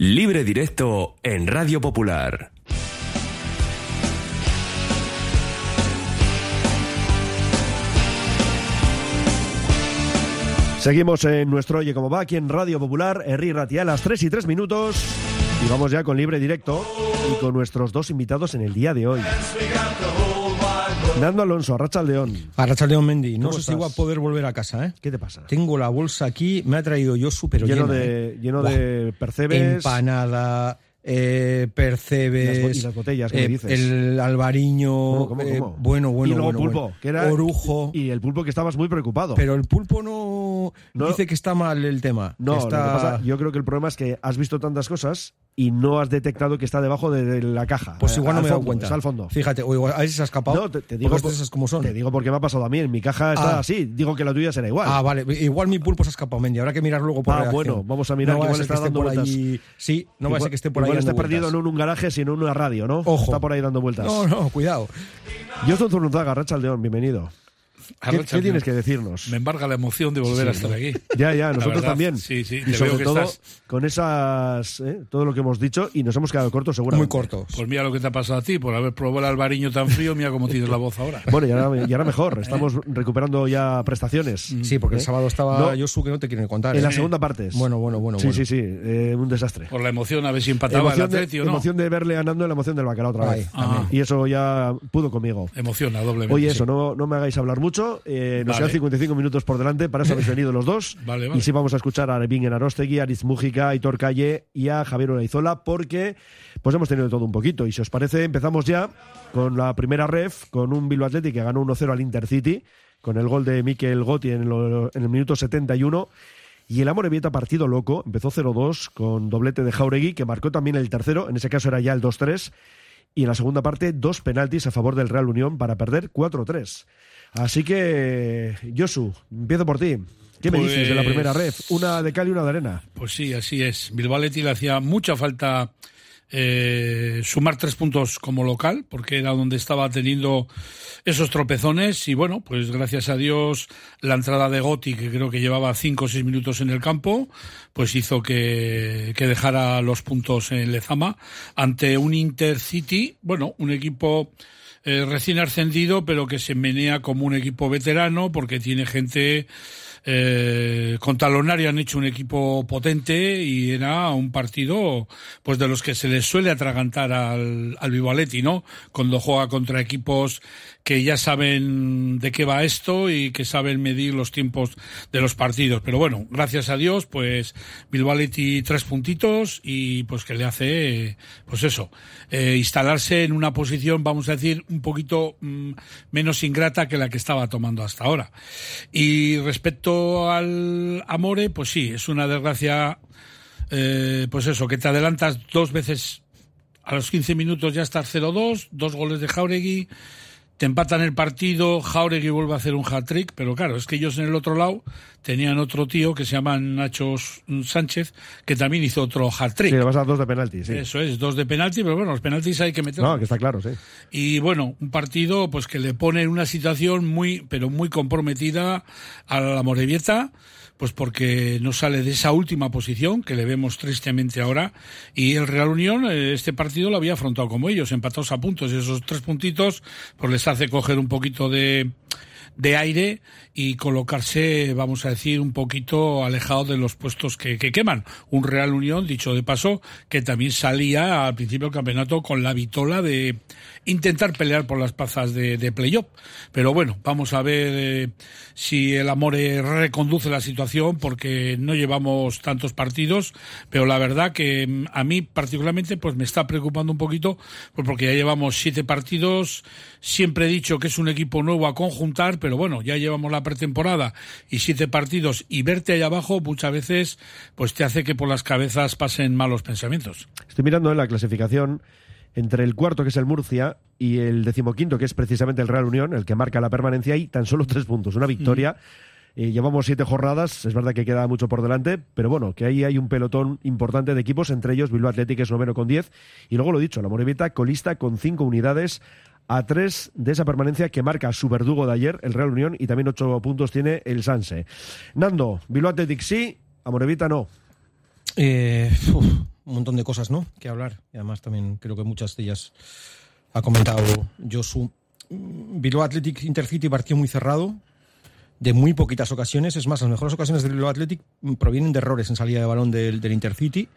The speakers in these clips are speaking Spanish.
Libre directo en Radio Popular. Seguimos en nuestro Oye Cómo Va, aquí en Radio Popular, Herri Ratia, a las 3 y 3 minutos. Y vamos ya con libre directo y con nuestros dos invitados en el día de hoy. Nando Alonso, Arracha León. Arracha León Mendy, no ¿Cómo sé si voy a poder volver a casa, ¿eh? ¿Qué te pasa? Tengo la bolsa aquí, me ha traído yo súper lleno de, ¿eh? lleno Buah. de percebes. Empanada, eh, percebes... Y las bo- y las botellas, ¿qué me eh, dices? El albariño... ¿Cómo, cómo, eh, cómo? bueno, bueno, y luego bueno, pulpo, bueno. que era Orujo... Y el pulpo que estabas muy preocupado. Pero el pulpo no, No. dice que está mal el tema. no, que lo que está... pasa, yo creo que el problema es que has visto tantas cosas y no has detectado que está debajo de, de la caja. Pues igual no me he dado cuenta. Está al fondo. Fíjate, o igual, a ver si se ha escapado. No, te, te digo por- como son. Te digo porque me ha pasado a mí. En mi caja está Ah. así. Digo que la tuya será igual. Ah, vale. Igual mi pulpo se ha escapado, Mendy. Habrá que mirar luego por Ah, reacción. bueno, vamos a mirar, No que igual está que dando vueltas. ahí- Sí, no va a Igual- ser que esté por ahí igual esté perdido no en un garaje, sino en una radio, ¿no? Ojo. Está por ahí dando vueltas. No, no, cuidado. Yo soy Zurunzaga, Racha Aldeón, bienvenido. ¿Qué, qué tienes me- que decirnos? Me embarga la emoción de volver a estar aquí. Ya, ya, nosotros verdad, también. Sí, sí, y sobre todo estás. con esas, ¿eh? todo lo que hemos dicho y nos hemos quedado cortos seguramente. Muy cortos. Pues mira lo que te ha pasado a ti, por haber probado el albariño tan frío, mira cómo tienes la voz ahora. Bueno, y ahora, y ahora mejor, estamos recuperando ya prestaciones. Sí, porque el ¿Eh? sábado estaba No. Josu que no te quieren contar. En ¿eh? la segunda parte. Bueno, bueno, bueno. Sí, bueno. sí, sí, eh, un desastre. Por la emoción, a ver si empataba Emoción el de, Atleti o no. emoción de verle ganando y la emoción del bacalao otra Ay, vez. también. Y eso ya pudo conmigo. Emociona doblemente. Oye, sí. eso, no, no me hagáis hablar mucho. Eh, nos Vale. quedan 55 minutos por delante. Para eso habéis venido los dos. Vale, vale. Y sí vamos a escuchar a Arvin Arostegui, a Aritz Mújica, a Hitor Calle y a Javier Olaizola porque pues hemos tenido de todo un poquito. Y si os parece, empezamos ya con la primera ref, con un Bilbao Athletic que ganó 1-0 al Intercity, con el gol de Mikel Gotti en, lo- en el minuto 71. Y el Amorebieta partido loco, empezó 0-2 con doblete de Jauregui, que marcó también el tercero, en ese caso era ya el 2-3. Y en la segunda parte, dos penaltis a favor del Real Unión para perder 4-3. Así que, Josu, empiezo por ti. ¿Qué me Pues- dices de la primera ref? Una de cal y una de arena. Pues sí, así es. Bilbao Athletic le hacía mucha falta eh, sumar tres puntos como local, porque era donde estaba teniendo esos tropezones. Y bueno, pues gracias a Dios, la entrada de Gotti, que creo que llevaba cinco o seis minutos en el campo, pues hizo que, que dejara los puntos en Lezama ante un Intercity, bueno, un equipo eh, recién ascendido, pero que se menea como un equipo veterano, porque tiene gente eh, con Talonario han hecho un equipo potente y era un partido pues de los que se les suele atragantar al, al Vivaletti, ¿no? Cuando juega contra equipos que ya saben de qué va esto y que saben medir los tiempos de los partidos. Pero bueno, gracias a Dios, pues Bilbao Athletic tres puntitos y pues que le hace, pues eso, eh, instalarse en una posición, vamos a decir, un poquito mm, menos ingrata que la que estaba tomando hasta ahora. Y respecto al Amore, pues sí, es una desgracia, eh, pues eso, que te adelantas dos veces a los 15 minutos ya estás 0-2, dos goles de Jauregui, te empatan el partido, Jauregui vuelve a hacer un hat-trick, pero claro, es que ellos en el otro lado tenían otro tío que se llama Nacho Sánchez, que también hizo otro hat-trick. Sí, le vas a dos de penalti, sí. Eso es, dos de penalti, pero bueno, los penaltis hay que meterlos. No, que está claro, sí. Y bueno, un partido pues que le pone en una situación muy, pero muy comprometida a la Morevieta, pues porque no sale de esa última posición que le vemos tristemente ahora. Y el Real Unión, eh, este partido lo había afrontado como ellos, empatados a puntos. Y esos tres puntitos, pues les hace coger un poquito de, de aire y colocarse, vamos a decir, un poquito alejado de los puestos que, que queman. Un Real Unión, dicho de paso, que también salía al principio del campeonato con la vitola de intentar pelear por las plazas de, de playoff. Pero bueno, vamos a ver eh, si el Amore reconduce la situación porque no llevamos tantos partidos, pero la verdad que mm, a mí particularmente pues me está preocupando un poquito pues porque ya llevamos siete partidos, siempre he dicho que es un equipo nuevo a conjuntar, pero bueno, ya llevamos la pretemporada y siete partidos y verte ahí abajo muchas veces pues te hace que por las cabezas pasen malos pensamientos. Estoy mirando en la clasificación entre el cuarto, que es el Murcia, y el decimoquinto, que es precisamente el Real Unión, el que marca la permanencia, y tan solo tres puntos, una victoria. Eh, llevamos siete jornadas, es verdad que queda mucho por delante, pero bueno, que ahí hay un pelotón importante de equipos, entre ellos Bilbao Athletic, que es noveno con 10, y luego lo dicho, la Morevita colista con cinco unidades a tres de esa permanencia que marca su verdugo de ayer, el Real Unión, y también ocho puntos tiene el Sanse. Nando, Bilbao Athletic sí, a Morevita no. Eh, uf, un montón de cosas, ¿no? Que hablar. Y además también creo que muchas de ellas ha comentado Josu. Bilbao Athletic Intercity partió muy cerrado, de muy poquitas ocasiones. Es más, las mejores ocasiones del Bilbao Athletic provienen de errores en salida de balón del, del Intercity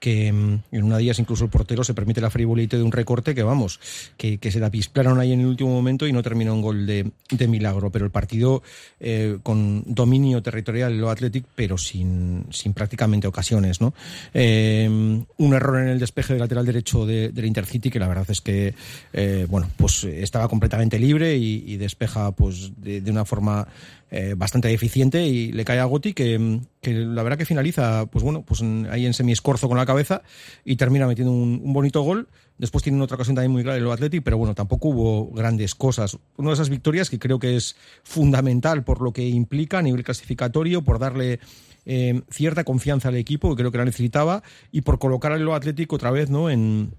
que mm, en una de ellas incluso el portero se permite la frivolite de un recorte que vamos, que, se la ahí en el último momento y no terminó un gol de, milagro. Pero el partido eh, con dominio territorial lo Athletic, pero sin, sin prácticamente ocasiones, ¿no? Eh, un error en el despeje del lateral derecho de, del Intercity que la verdad es que eh, bueno, pues estaba completamente libre y, y despeja pues de, de una forma eh, bastante eficiente y le cae a Gotti que, que, la verdad que finaliza pues bueno pues ahí en semi-escorzo con la cabeza y termina metiendo un, un, bonito gol. Después tiene otra ocasión también muy clara el Athletic pero bueno tampoco hubo grandes cosas. Una de esas victorias que creo que es fundamental por lo que implica a nivel clasificatorio por darle eh, cierta confianza al equipo que creo que la necesitaba y por colocar al Atlético otra vez no en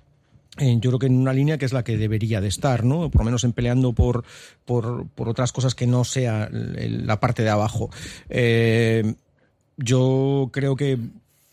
yo creo que en una línea que es la que debería de estar, ¿no? Por lo menos en peleando por, por, por otras cosas que no sea la parte de abajo. Eh, yo creo que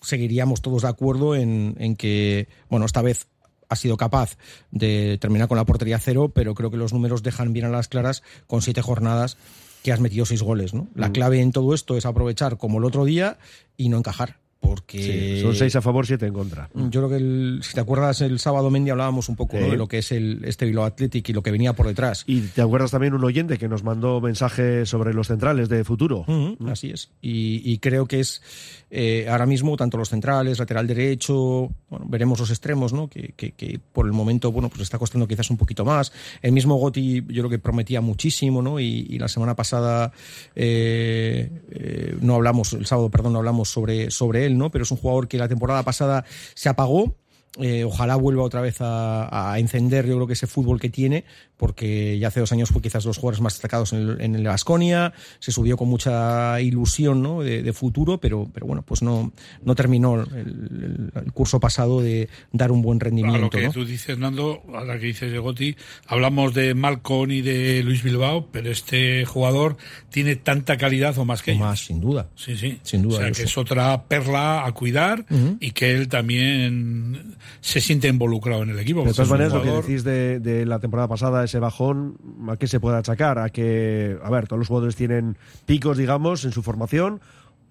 seguiríamos todos de acuerdo en, en que, bueno, esta vez ha sido capaz de terminar con la portería cero, pero creo que los números dejan bien a las claras con siete jornadas que has metido seis goles, ¿no? La clave en todo esto es aprovechar como el otro día y no encajar porque sí, son seis a favor, siete en contra. Yo creo que el, si te acuerdas el sábado Mendy hablábamos un poco de lo que es el este Bilbao Athletic y lo que venía por detrás. Y te acuerdas también un oyente que nos mandó mensajes sobre los centrales de futuro. Uh -huh, ¿no? Así es. Y, y, creo que es eh, ahora mismo tanto los centrales, lateral derecho, bueno, veremos los extremos, ¿no? Que, que, por el momento, bueno, pues está costando quizás un poquito más. El mismo Goti, yo creo que prometía muchísimo, ¿no? Y, y la semana pasada eh, eh, no hablamos, el sábado, perdón, no hablamos sobre, sobre él, ¿no? Pero es un jugador que la temporada pasada se apagó. Eh, ojalá vuelva otra vez a, a, encender, yo creo que ese fútbol que tiene, porque ya hace dos años fue quizás los jugadores más destacados en el, en el Asconia, se subió con mucha ilusión ¿no? de, de, futuro, pero, pero bueno, pues no, no terminó el, curso pasado de dar un buen rendimiento. A lo que ¿no? tú dices, Nando, a la que dices de Goti, hablamos de Malcon y de Luis Bilbao, pero este jugador tiene tanta calidad o más que o ellos. Más, sin duda. Sí, sí. Sin duda. O sea, que es otra perla a cuidar uh -huh. y que él también se siente involucrado en el equipo. De todas maneras, jugador... lo que decís de, de, la temporada pasada, ese bajón, ¿a qué se puede achacar? A que, a ver, todos los jugadores tienen picos, digamos, en su formación,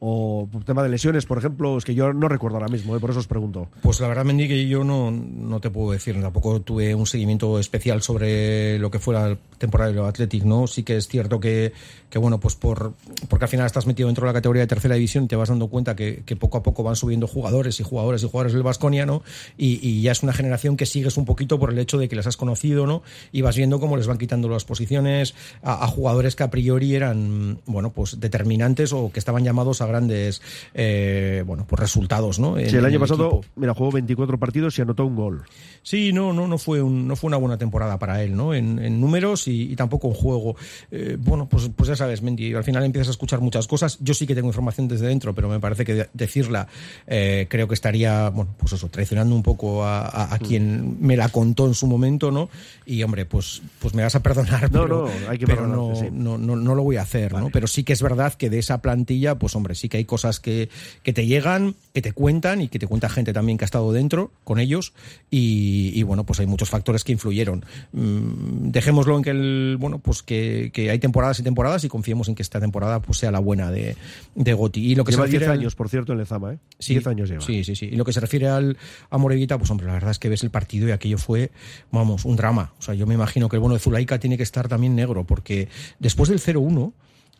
o tema de lesiones, por ejemplo, es que yo no recuerdo ahora mismo, ¿eh? por eso os pregunto. Pues la verdad, Mendy, que yo no, no te puedo decir, tampoco tuve un seguimiento especial sobre lo que fue la temporada de Athletic, ¿no? Sí que es cierto que, que, bueno, pues por porque al final estás metido dentro de la categoría de tercera división y te vas dando cuenta que, que poco a poco van subiendo jugadores y jugadores y jugadores del Vasconia, ¿no? Y, y, ya es una generación que sigues un poquito por el hecho de que les has conocido, ¿no? Y vas viendo cómo les van quitando las posiciones a, a jugadores que a priori eran, bueno, pues determinantes o que estaban llamados a grandes eh, bueno, pues resultados, ¿no? En, sí, el año pasado, equipo. mira, jugó 24 partidos y anotó un gol. Sí, no, no, no fue un, no fue una buena temporada para él, ¿no? En, en números y, y, tampoco en juego. Eh, bueno, pues, pues ya sabes, Mendy, al final empiezas a escuchar muchas cosas. Yo sí que tengo información desde dentro, pero me parece que decirla eh, creo que estaría, bueno, pues eso, traicionando un poco a, a, a, quien me la contó en su momento, ¿no? Y hombre, pues, pues me vas a perdonar, no, pero, no, hay que pero no, sí. no, no, no, lo voy a hacer, vale. ¿no? Pero sí que es verdad que de esa plantilla, pues hombre, sí que hay cosas que, que te llegan, que te cuentan y que te cuenta gente también que ha estado dentro con ellos y, y bueno, pues hay muchos factores que influyeron. Mm, dejémoslo en que el, bueno, pues que, que, hay temporadas y temporadas y confiemos en que esta temporada pues sea la buena de, de Goti. Y lo que lleva se 10 años, al... por cierto, en Lezama, ¿eh? 10 sí, años lleva. Sí, sí, sí. Y lo que se refiere al a Morevita, pues hombre, la verdad es que ves el partido y aquello fue, vamos, un drama. O sea, yo me imagino que el bueno de Zulaika tiene que estar también negro porque después del 0-1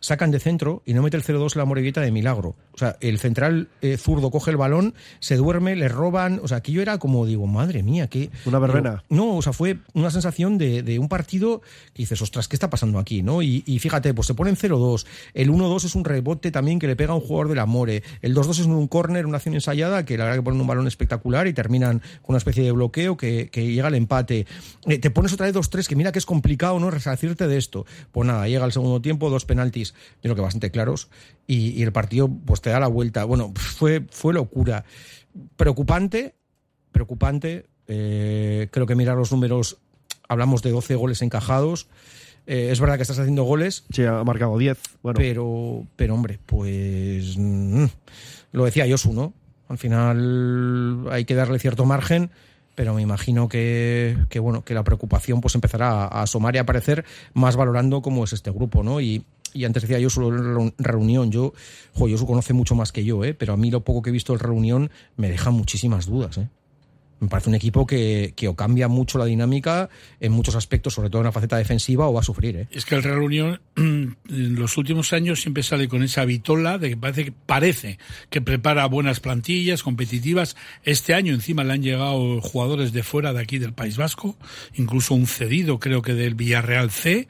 sacan de centro y no mete el 0-2 la Morevieta de milagro. O sea, el central eh, zurdo coge el balón, se duerme, le roban. O sea, aquello era como, digo, madre mía, que. Una verbena. no, o sea, fue una sensación de, de, un partido que dices, ostras, ¿qué está pasando aquí? ¿no? Y, y fíjate, pues se ponen 0-2. El 1-2 es un rebote también que le pega a un jugador del Amore. El 2-2 es un córner, una acción ensayada, que la verdad que ponen un balón espectacular y terminan con una especie de bloqueo que, que llega al empate. Eh, te pones otra vez 2-3, que mira que es complicado, ¿no? Resarcirte de esto. Pues nada, llega el segundo tiempo, dos penaltis yo creo que bastante claros, y, y, el partido pues te da la vuelta. Bueno, fue, fue locura. Preocupante, preocupante. Eh, creo que mirar los números, hablamos de 12 goles encajados. Eh, es verdad que estás haciendo goles. Sí, ha marcado 10. Bueno. Pero, pero hombre, pues. Mmm, lo decía Josu, ¿no? Al final hay que darle cierto margen, pero me imagino que, que bueno, que la preocupación pues empezará a, asomar y a aparecer más valorando cómo es este grupo, ¿no? Y, y antes decía yo su reunión, yo, jo, su conoce mucho más que yo, ¿eh? pero a mí lo poco que he visto de reunión me deja muchísimas dudas. ¿eh? Me parece un equipo que, que, o cambia mucho la dinámica en muchos aspectos, sobre todo en la faceta defensiva, o va a sufrir. ¿eh? Es que el Real Unión en los últimos años siempre sale con esa vitola de que parece, que parece que prepara buenas plantillas competitivas. Este año encima le han llegado jugadores de fuera de aquí del País Vasco, incluso un cedido creo que del Villarreal C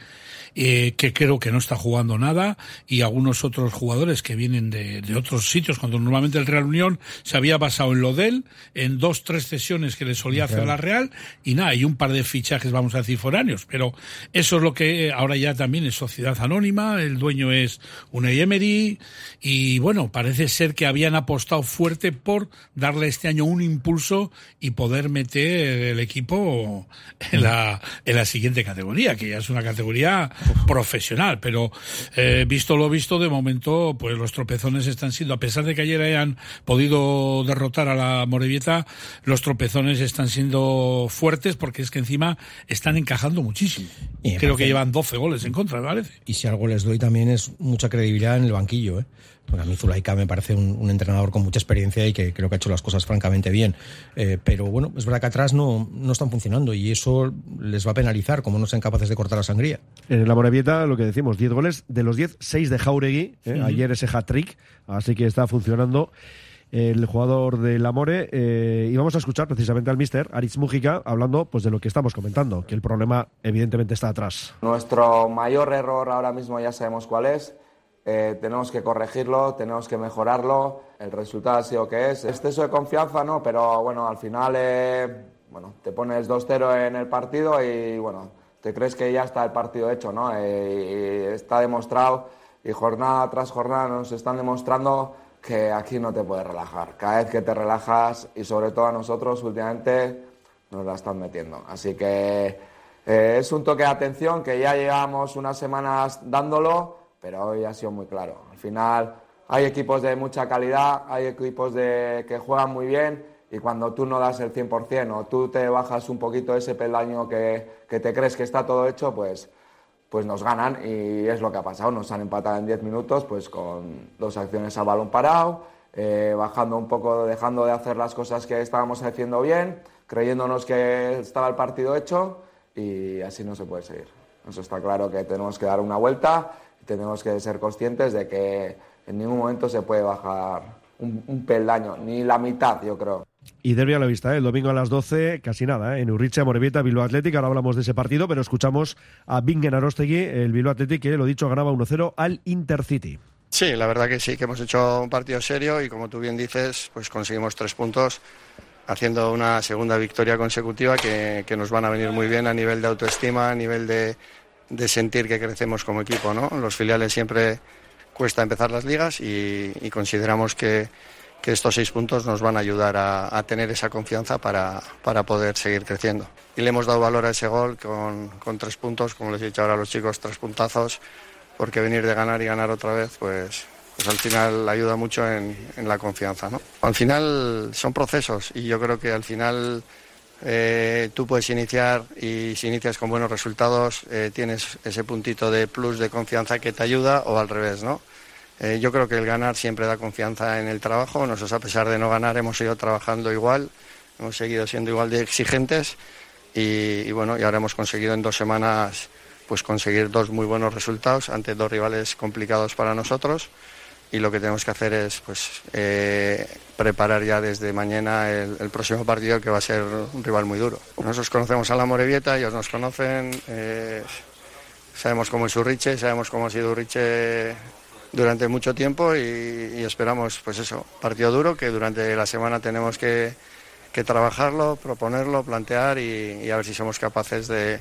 eh, que creo que no está jugando nada, y algunos otros jugadores que vienen de, de, otros sitios, cuando normalmente el Real Unión se había basado en lo de él, en dos, tres sesiones que le solía hacer la Real, y nada, y un par de fichajes, vamos a decir, foráneos. Pero eso es lo que ahora ya también es sociedad anónima, el dueño es un Emery, y bueno, parece ser que habían apostado fuerte por darle este año un impulso y poder meter el equipo en la, en la siguiente categoría, que ya es una categoría profesional, pero eh, visto lo visto, de momento, pues los tropezones están siendo, a pesar de que ayer hayan podido derrotar a la Morevieta, los tropezones están siendo fuertes porque es que encima están encajando muchísimo. Creo parece... que llevan 12 goles en contra, me parece. Y si algo les doy también es mucha credibilidad en el banquillo, ¿eh? Porque a mí Zulaika me parece un, un, entrenador con mucha experiencia y que creo que ha hecho las cosas francamente bien. Eh, pero bueno, es verdad que atrás no, no están funcionando y eso les va a penalizar, como no sean capaces de cortar la sangría. En la Morevieta, lo que decimos, 10 goles, de los 10, 6 de Jauregui, eh, uh -huh. ayer ese hat-trick, así que está funcionando el jugador del Amore eh, y vamos a escuchar precisamente al mister Aritz Mújica hablando pues de lo que estamos comentando, que el problema evidentemente está atrás. Nuestro mayor error ahora mismo ya sabemos cuál es, eh, tenemos que corregirlo, tenemos que mejorarlo. El resultado ha sido que es. Exceso de confianza, no, pero bueno, al final eh, bueno, te pones 2-0 en el partido y bueno, te crees que ya está el partido hecho, ¿no? Eh, y está demostrado y jornada tras jornada nos están demostrando que aquí no te puedes relajar. Cada vez que te relajas y sobre todo a nosotros últimamente nos la están metiendo. Así que eh, es un toque de atención que ya llevamos unas semanas dándolo pero hoy ha sido muy claro. Al final hay equipos de mucha calidad, hay equipos de, que juegan muy bien y cuando tú no das el 100% o tú te bajas un poquito ese peldaño que, que te crees que está todo hecho, pues, pues nos ganan y es lo que ha pasado. Nos han empatado en 10 minutos pues con dos acciones a balón parado, eh, bajando un poco, dejando de hacer las cosas que estábamos haciendo bien, creyéndonos que estaba el partido hecho y así no se puede seguir. Eso está claro que tenemos que dar una vuelta tenemos que ser conscientes de que en ningún momento se puede bajar un, un peldaño, ni la mitad, yo creo. Y derbi a la vista, ¿eh? el domingo a las 12, casi nada, ¿eh? en Urricha, Morevieta, Bilbao Athletic. Ahora hablamos de ese partido, pero escuchamos a Bingen Arostegui, el Bilbao Athletic, que lo dicho, ganaba 1-0 al Intercity. Sí, la verdad que sí, que hemos hecho un partido serio y como tú bien dices, pues conseguimos tres puntos haciendo una segunda victoria consecutiva que, que nos van a venir muy bien a nivel de autoestima, a nivel de, de sentir que crecemos como equipo. ¿no? Los filiales siempre cuesta empezar las ligas y, y consideramos que, que, estos seis puntos nos van a ayudar a, a tener esa confianza para, para, poder seguir creciendo. Y le hemos dado valor a ese gol con, con, tres puntos, como les he dicho ahora a los chicos, tres puntazos, porque venir de ganar y ganar otra vez, pues, pues al final ayuda mucho en, en la confianza. ¿no? Al final son procesos y yo creo que al final eh, tú puedes iniciar y si inicias con buenos resultados eh, tienes ese puntito de plus de confianza que te ayuda o al revés, ¿no? Eh, yo creo que el ganar siempre da confianza en el trabajo. Nosotros a pesar de no ganar hemos ido trabajando igual, hemos seguido siendo igual de exigentes y, y bueno, y ahora hemos conseguido en dos semanas pues conseguir dos muy buenos resultados ante dos rivales complicados para nosotros y lo que tenemos que hacer es pues eh, preparar ya desde mañana el, próximo partido que va a ser un rival muy duro. Nosotros conocemos a la Morevieta, ellos nos conocen, eh, sabemos cómo es Urriche, sabemos cómo ha sido Urriche durante mucho tiempo y, y, esperamos pues eso, partido duro que durante la semana tenemos que, que trabajarlo, proponerlo, plantear y, y a ver si somos capaces de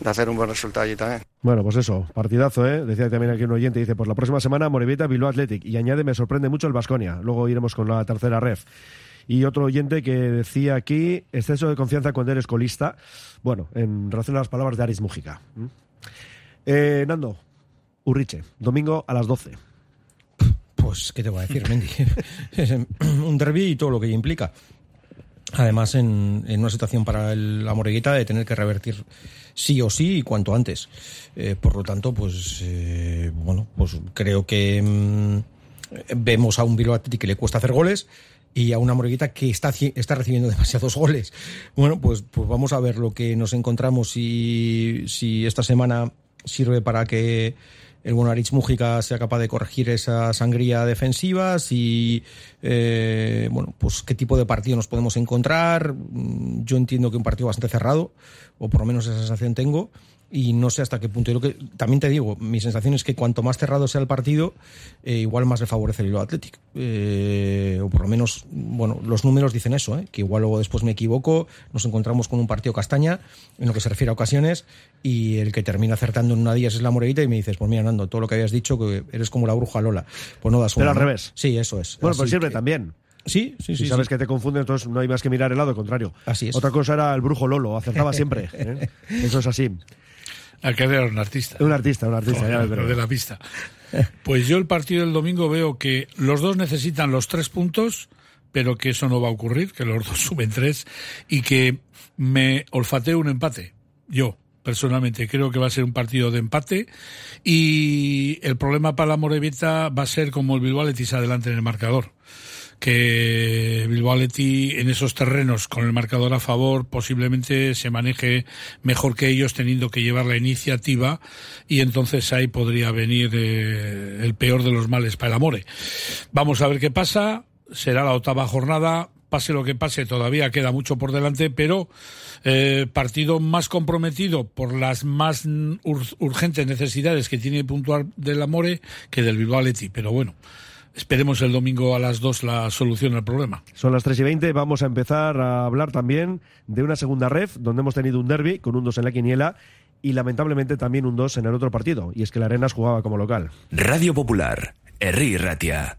de hacer un buen resultado allí también. Bueno, pues eso, partidazo, ¿eh? Decía también aquí un oyente, dice, pues la próxima semana Morevieta, Bilbao Athletic, y añade, me sorprende mucho el Vasconia. Luego iremos con la tercera ref. Y otro oyente que decía aquí, exceso de confianza cuando eres colista. Bueno, en relación a las palabras de Aris Mújica. Eh, Nando, Urriche, domingo a las 12. Pues ¿qué te voy a decir, Mendy? un derby y todo lo que implica. Además, en, una situación para la Moreguita de tener que revertir sí o sí y cuanto antes. Eh, por lo tanto, pues, eh, bueno, pues creo que mm, vemos a un Bilbao que le cuesta hacer goles y a una Moreguita que está, está recibiendo demasiados goles. Bueno, pues, pues vamos a ver lo que nos encontramos y si esta semana sirve para que el bueno Aritz Mújica sea capaz de corregir esa sangría defensiva, si, eh, bueno, pues qué tipo de partido nos podemos encontrar. Mm, yo entiendo que un partido bastante cerrado, o por lo menos esa sensación tengo y no sé hasta qué punto. Y lo que también te digo, mi sensación es que cuanto más cerrado sea el partido, eh, igual más le favorece el hilo Athletic. Eh, o por lo menos, bueno, los números dicen eso, ¿eh? que igual luego después me equivoco, nos encontramos con un partido castaña en lo que se refiere a ocasiones y el que termina acertando en una día es la Moreguita y me dices, pues mira, Nando, todo lo que habías dicho, que eres como la bruja Lola. Pues no das una. Pero al revés. Sí, eso es. Bueno, pues sirve también. Sí, sí, sí. Si sabes que te confunde, entonces no hay más que mirar el lado contrario. Así es. Otra cosa era el brujo Lolo, acertaba siempre. Eso es así. Aquel era un artista. Un artista, un artista, ya de la pista. Pues yo el partido del domingo veo que los dos necesitan los tres puntos, pero que eso no va a ocurrir, que los dos suben tres y que me olfateo un empate. Yo, personalmente, creo que va a ser un partido de empate y el problema para la Morevita va a ser como el Bilbao Letis adelante en el marcador que Bilbao en esos terrenos con el marcador a favor posiblemente se maneje mejor que ellos teniendo que llevar la iniciativa y entonces ahí podría venir eh, el peor de los males para el Amore. Vamos a ver qué pasa, será la octava jornada, pase lo que pase, todavía queda mucho por delante, pero eh, partido más comprometido por las más urgentes necesidades que tiene puntuar del Amore que del Bilbao Leti, pero bueno. Esperemos el domingo a las 2 la solución al problema. Son las 3 y 20. Vamos a empezar a hablar también de una segunda ref, donde hemos tenido un derby con un 2 en la quiniela y lamentablemente también un 2 en el otro partido. Y es que la Arenas jugaba como local. Radio Popular, Herri Ratia.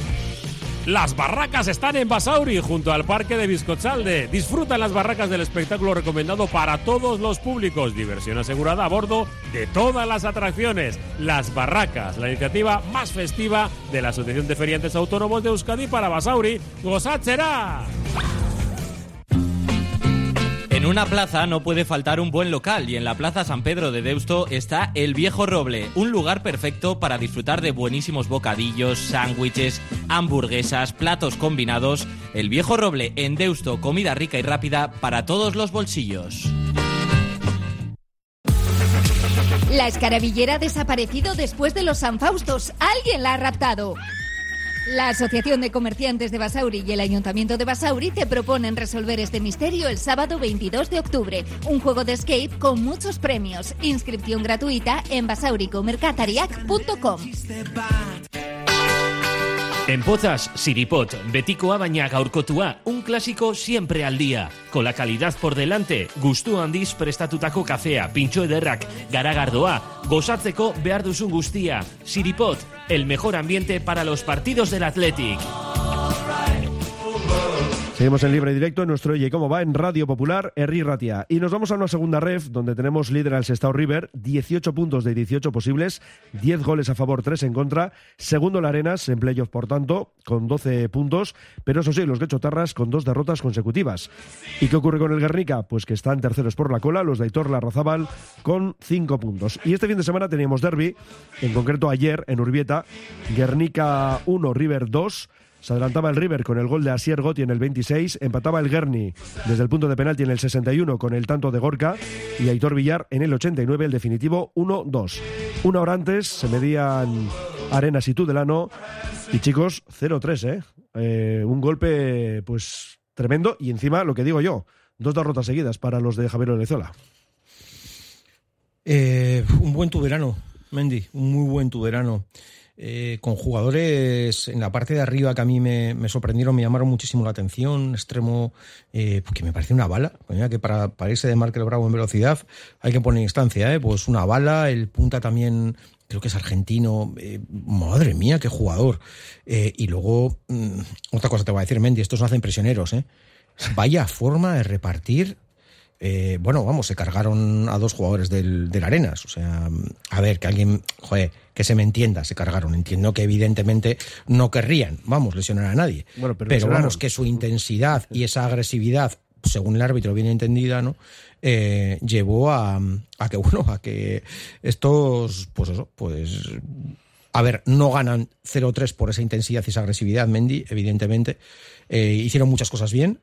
Las barracas están en Basauri, junto al parque de Biscochalde. Disfruta las barracas del espectáculo recomendado para todos los públicos. Diversión asegurada a bordo de todas las atracciones. Las barracas, la iniciativa más festiva de la Asociación de Feriantes Autónomos de Euskadi para Basauri. ¡Gozachera! En una plaza no puede faltar un buen local y en la Plaza San Pedro de Deusto está El Viejo Roble, un lugar perfecto para disfrutar de buenísimos bocadillos, sándwiches, hamburguesas, platos combinados. El Viejo Roble en Deusto, comida rica y rápida para todos los bolsillos. La escarabillera ha desaparecido después de los San Faustos. Alguien la ha raptado. La Asociación de Comerciantes de Basauri y el Ayuntamiento de Basauri te proponen resolver este misterio el sábado 22 de octubre. Un juego de escape con muchos premios. Inscripción gratuita en basauricomercatariac.com. En Pozas, Siripot, Betikoa baina gaurkotua, un clásico siempre al día. Con la calidad por delante, gustu handiz prestatutako kafea, pintxo ederrak, garagardoa, gozatzeko behar duzun guztia. Siripot, el mejor ambiente para los partidos del Athletic. Seguimos en libre directo en nuestro Oye Cómo Va en Radio Popular, Herri Ratia. Y nos vamos a una segunda ref donde tenemos líder al Sestao River, 18 puntos de 18 posibles, 10 goles a favor, 3 en contra. Segundo la Arenas, en playoff por tanto, con 12 puntos. Pero eso sí, los Tarras con dos derrotas consecutivas. ¿Y qué ocurre con el Guernica? Pues que están terceros por la cola, los de Aitor Larrazábal con 5 puntos. Y este fin de semana teníamos derby, en concreto ayer en Urbieta, Guernica 1, River 2. Se adelantaba el River con el gol de Asier Gotti en el 26, empataba el Guerni desde el punto de penalti en el 61 con el tanto de Gorka y Aitor Villar en el 89, el definitivo 1-2. Una hora antes se medían Arenas y Tudelano y chicos, 0-3, ¿eh? ¿eh? Un golpe pues tremendo y encima lo que digo yo, dos derrotas seguidas para los de Javier Olezola. Eh, un buen tuberano, Mendy, un muy buen tuberano. Eh, con jugadores en la parte de arriba que a mí me, sorprendieron, me llamaron muchísimo la atención. Extremo, eh, que me parece una bala. Que para, para irse de Markel Bravo en velocidad hay que poner instancia, ¿eh? pues una bala. El punta también creo que es argentino. Eh, madre mía, qué jugador. Eh, y luego, mm, otra cosa te voy a decir, Mendy, estos no hacen prisioneros. ¿eh? Vaya forma de repartir. Eh, bueno, vamos, se cargaron a dos jugadores del, del Arenas. O sea, a ver, que alguien, joder, que se me entienda, se cargaron. Entiendo que evidentemente no querrían, vamos, lesionar a nadie. Bueno, pero vamos, que su intensidad y esa agresividad, según el árbitro bien entendida, ¿no? Eh, llevó a, a que, bueno, a que estos, pues eso, pues a ver, no ganan 0-3 por esa intensidad y esa agresividad, Mendy, evidentemente. Eh, hicieron muchas cosas bien.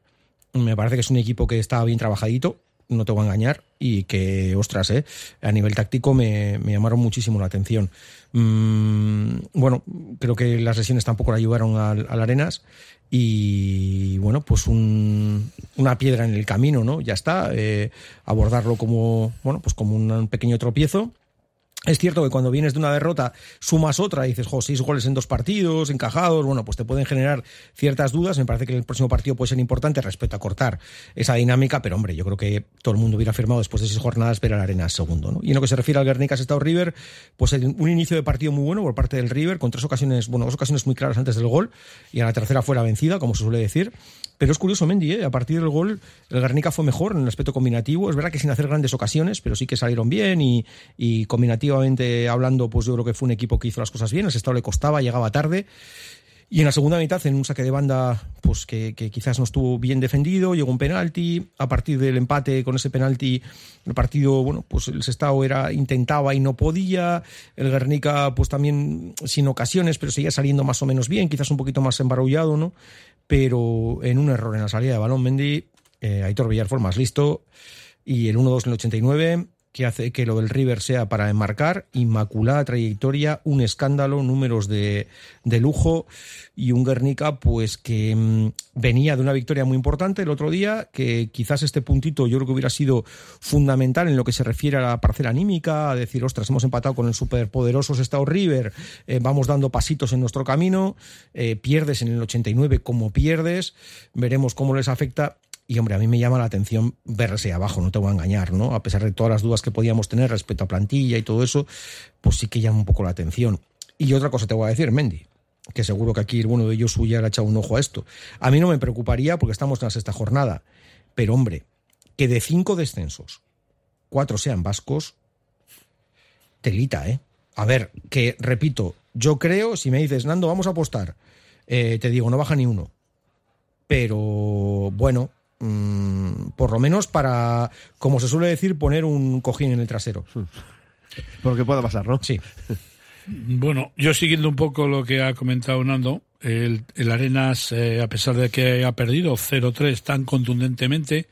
Me parece que es un equipo que está bien trabajadito, no te voy a engañar, y que, ostras, eh, a nivel táctico me, me llamaron muchísimo la atención. Mm, bueno, creo que las lesiones tampoco le ayudaron al, al Arenas. Y bueno, pues un- una piedra en el camino, ¿no? Ya está. eh, abordarlo como, bueno, pues como un pequeño tropiezo. Es cierto que cuando vienes de una derrota sumas otra y dices, seis goles en dos partidos, encajados, bueno, pues te pueden generar ciertas dudas. Me parece que el próximo partido puede ser importante respecto a cortar esa dinámica, pero hombre, yo creo que todo el mundo hubiera firmado después de seis jornadas ver al Arena segundo. ¿no? Y en lo que se refiere al Guernica Estado River, pues un inicio de partido muy bueno por parte del River, con tres ocasiones, bueno, dos ocasiones muy claras antes del gol, y a la tercera fue la vencida, como se suele decir. Pero es curioso, Mendy, ¿eh? a partir del gol, el Guernica fue mejor en el aspecto combinativo. Es verdad que sin hacer grandes ocasiones, pero sí que salieron bien y, y combinativamente hablando, pues yo creo que fue un equipo que hizo las cosas bien. El Estado le costaba, llegaba tarde. Y en la segunda mitad, en un saque de banda, pues que, quizás no estuvo bien defendido, llegó un penalti. A partir del empate con ese penalti, el partido, bueno, pues el Sestao era, intentaba y no podía. El Guernica, pues también sin ocasiones, pero seguía saliendo más o menos bien, quizás un poquito más embarullado, ¿no? Pero en un error en la salida de balón, Mendy, eh, Aitor Villar fue más listo. Y el 1-2 en el 89, que hace que lo del River sea para enmarcar, inmaculada trayectoria, un escándalo, números de, de lujo y un Guernica pues que mm, venía de una victoria muy importante el otro día, que quizás este puntito yo creo que hubiera sido fundamental en lo que se refiere a la parcela anímica, a decir, ostras, hemos empatado con el superpoderoso Estado River, eh, vamos dando pasitos en nuestro camino, eh, pierdes en el 89 como pierdes, veremos cómo les afecta y hombre, a mí me llama la atención verse abajo, no te voy a engañar, ¿no? A pesar de todas las dudas que podíamos tener respecto a plantilla y todo eso, pues sí que llama un poco la atención. Y otra cosa te voy a decir, Mendy, que seguro que aquí uno de ellos ya le ha echado un ojo a esto. A mí no me preocuparía porque estamos en la sexta jornada, pero hombre, que de cinco descensos, cuatro sean vascos, telita, ¿eh? A ver, que repito, yo creo, si me dices, Nando, vamos a apostar, eh, te digo, no baja ni uno. Pero bueno, mm, por lo menos para, como se suele decir, poner un cojín en el trasero. Porque pueda pasar, ¿no? Sí. Bueno, yo siguiendo un poco lo que ha comentado Nando, el, el Arenas, eh, a pesar de que ha perdido 0-3 tan contundentemente,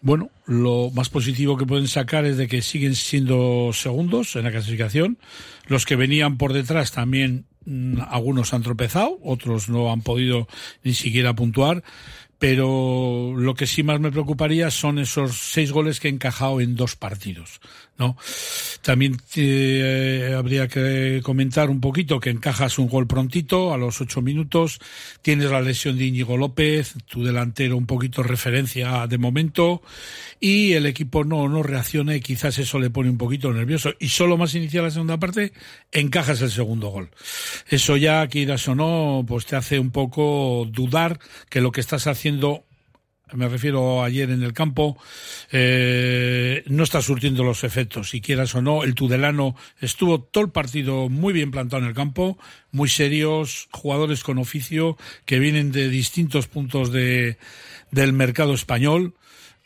bueno, lo más positivo que pueden sacar es de que siguen siendo segundos en la clasificación. Los que venían por detrás también, mm, algunos han tropezado, otros no han podido ni siquiera puntuar. Pero lo que sí más me preocuparía son esos seis goles que he encajado en dos partidos, ¿no? También eh, habría que comentar un poquito que encajas un gol prontito a los ocho minutos, tienes la lesión de Íñigo López, tu delantero un poquito referencia de momento, y el equipo no, no reacciona y quizás eso le pone un poquito nervioso. Y solo más iniciar la segunda parte, encajas el segundo gol. Eso ya, quieras o no, pues te hace un poco dudar que lo que estás haciendo me refiero ayer en el campo, eh, no está surtiendo los efectos, si quieras o no. El Tudelano estuvo todo el partido muy bien plantado en el campo, muy serios, jugadores con oficio que vienen de distintos puntos de, del mercado español.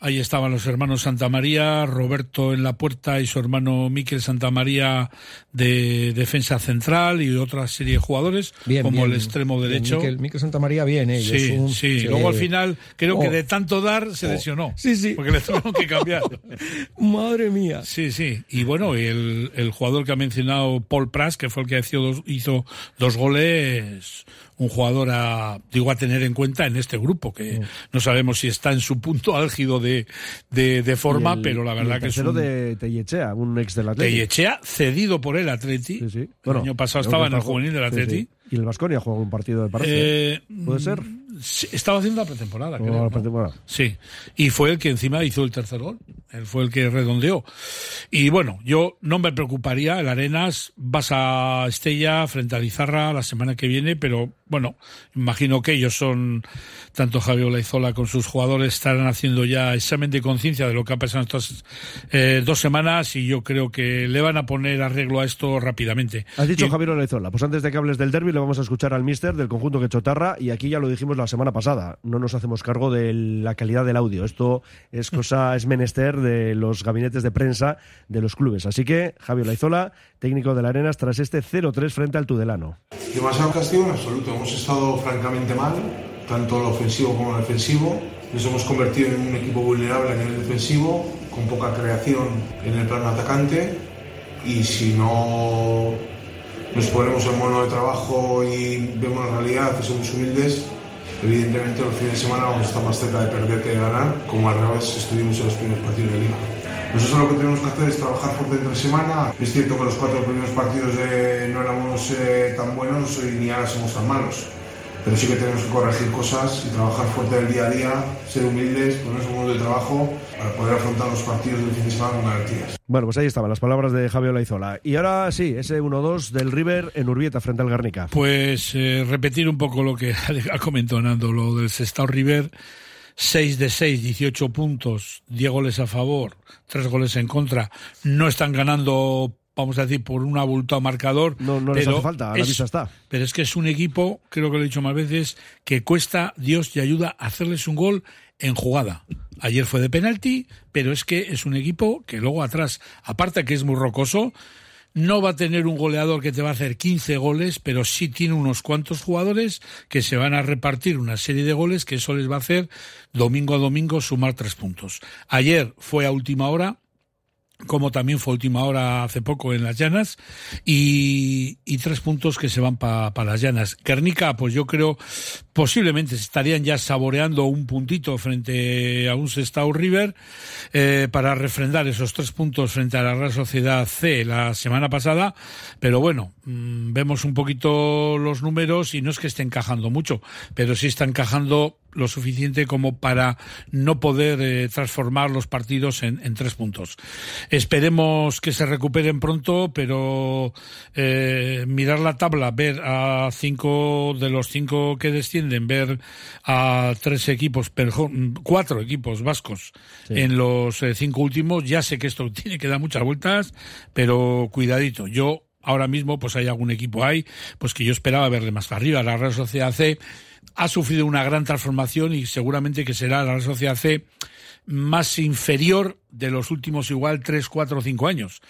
Ahí estaban los hermanos Santa María, Roberto en la puerta y su hermano Miquel Santa María de defensa central y otra serie de jugadores, Bien, como bien. el extremo derecho. Miquel, Miquel Santa María, bien, ¿eh? Sí, un- sí. Luego al final creo que Oh. de tanto dar se lesionó. Sí, sí. Porque le tuvieron que cambiar. Madre mía. Sí, sí. Y bueno, el, el jugador que ha mencionado, Paul Pras, que fue el que hizo dos, hizo dos goles, un jugador a, digo, a tener en cuenta en este grupo, que no sabemos si está en su punto álgido de, de, de forma, el- pero la verdad el que es un... de Tellechea, un ex del Atleti. Tellechea cedido por el Atleti. Sí, sí. el año pasado estaba en el juvenil del Atleti. Y el Vasconia jugó un partido, me parece. Eh, ¿Puede ser? Sí, estaba haciendo la pretemporada, Jugó creo, la ¿no? pretemporada. Sí, y fue el que encima hizo el tercer gol. Él fue el que redondeó. Y bueno, yo no me preocuparía. El Arenas vas a Estella frente a Lizarra la semana que viene, pero bueno, imagino que ellos son, tanto Javier Olaizola con sus jugadores, estarán haciendo ya examen de conciencia de lo que ha pasado estas eh, dos semanas y yo creo que le van a poner arreglo a esto rápidamente. Has dicho Y- Javier Olaizola. Pues antes de que hables del derby, le vamos a escuchar al mister del conjunto que chotarra. Y aquí ya lo dijimos la semana pasada. No nos hacemos cargo de la calidad del audio. Esto es cosa, es menester de los gabinetes de prensa de los clubes. Así que, Javier Olaizola, técnico de la Arenas, tras este 0-3 frente al Tudelano. Demasiado castigo en absoluto. Hemos estado francamente mal, tanto en lo ofensivo como en lo defensivo. Nos hemos convertido en un equipo vulnerable a nivel defensivo, con poca creación en el plano atacante. Y si no nos ponemos en mono de trabajo y vemos la realidad y somos humildes, evidentemente los fines de semana vamos a estar más cerca de perder que de ganar, como al revés estuvimos en los primeros partidos de liga. Nosotros lo que tenemos que hacer es trabajar fuerte entre semana. Es cierto que los cuatro primeros partidos eh, no éramos eh, tan buenos y ni ahora somos tan malos. Pero sí que tenemos que corregir cosas y trabajar fuerte del día a día, ser humildes, ponernos un modo de trabajo para poder afrontar los partidos del fin de semana con garantías. Bueno, pues ahí estaban las palabras de Javier Olaizola. Y ahora sí, ese 1-2 del River en Urbieta frente al Garnica. Pues eh, repetir un poco lo que ha comentado Nando, lo del Sestao River. 6 de 6, 18 puntos, 10 goles a favor, 3 goles en contra. No están ganando, vamos a decir, por un abultado marcador. No, no les hace falta, a la es- vista está. Pero es que es un equipo, creo que lo he dicho más veces, que cuesta Dios y ayuda a hacerles un gol en jugada. Ayer fue de penalti, pero es que es un equipo que luego atrás, aparte que es muy rocoso, no va a tener un goleador que te va a hacer 15 goles, pero sí tiene unos cuantos jugadores que se van a repartir una serie de goles que eso les va a hacer domingo a domingo sumar tres puntos. Ayer fue a última hora, como también fue a última hora hace poco en las llanas, y, y tres puntos que se van para las llanas. Guernica, pues yo creo, posiblemente estarían ya saboreando un puntito frente a un Sestao River eh, para refrendar esos tres puntos frente a la Real Sociedad C la semana pasada, pero bueno, mm, vemos un poquito los números y no es que esté encajando mucho, pero sí está encajando lo suficiente como para no poder eh, transformar los partidos en, tres puntos. Esperemos que se recuperen pronto, pero eh, mirar la tabla, ver a cinco de los cinco que descienden, ver a tres equipos, cuatro equipos vascos Sí. en los eh, cinco últimos, ya sé que esto tiene que dar muchas vueltas, pero cuidadito. Yo ahora mismo, pues hay algún equipo ahí, pues que yo esperaba verle más para arriba. La Real Sociedad C ha sufrido una gran transformación y seguramente que será la Real Sociedad C más inferior de los últimos igual tres, cuatro o cinco años.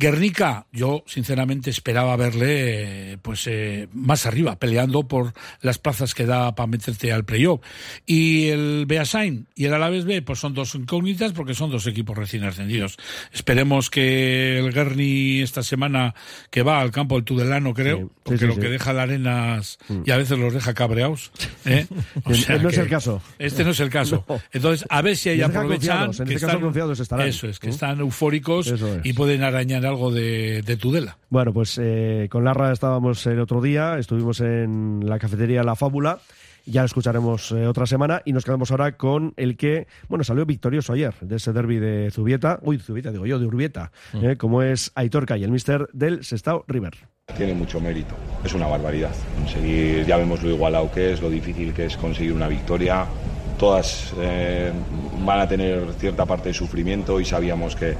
Guernica, yo sinceramente esperaba verle pues eh, más arriba, peleando por las plazas que da para meterte al playoff. Y el Beasain y el Alaves B, pues son dos incógnitas porque son dos equipos recién ascendidos. Esperemos que el Guerni esta semana que va al campo del Tudelano, creo, Sí, sí, porque sí, lo que deja la arenas Mm. y a veces los deja cabreados. ¿eh? O sea no es el caso. Este no es el caso. No. Entonces, a ver si ahí aprovechan. en que este caso confiados estarán. Eso es, que ¿Mm? están eufóricos es. y pueden arañar algo de, de Tudela. Bueno, pues eh, con Larra estábamos el otro día, estuvimos en la cafetería La Fábula, ya lo escucharemos eh, otra semana y nos quedamos ahora con el que, bueno, salió victorioso ayer de ese derby de Zubieta, uy, Zubieta digo yo, de Urbieta, Mm. eh, como es Aitor y el mister del Sestao River. Tiene mucho mérito, es una barbaridad. Conseguir, ya vemos lo igualado que es, lo difícil que es conseguir una victoria. Todas eh, van a tener cierta parte de sufrimiento y sabíamos que,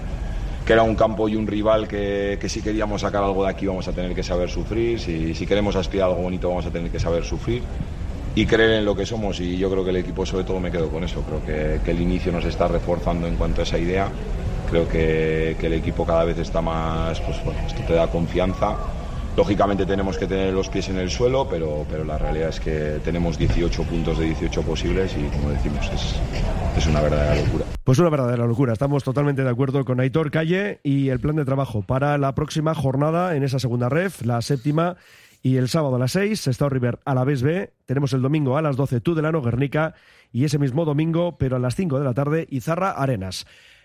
que era un campo y un rival que, que si queríamos sacar algo de aquí vamos a tener que saber sufrir, si, si queremos aspirar algo bonito vamos a tener que saber sufrir y creer en lo que somos y yo creo que el equipo sobre todo me quedo con eso, creo que, que el inicio nos está reforzando en cuanto a esa idea, creo que, que el equipo cada vez está más, pues bueno, esto te da confianza. Lógicamente tenemos que tener los pies en el suelo, pero, pero la realidad es que tenemos 18 puntos de 18 posibles y como decimos, es, es una verdadera locura. Pues una verdadera locura. Estamos totalmente de acuerdo con Aitor Calle y el plan de trabajo para la próxima jornada en esa segunda ref, la séptima, y el sábado a las 6, Sestao River a la vez B. Tenemos el domingo a las 12, Tudelano, Guernica, y ese mismo domingo, pero a las 5 de la tarde, Izarra Arenas.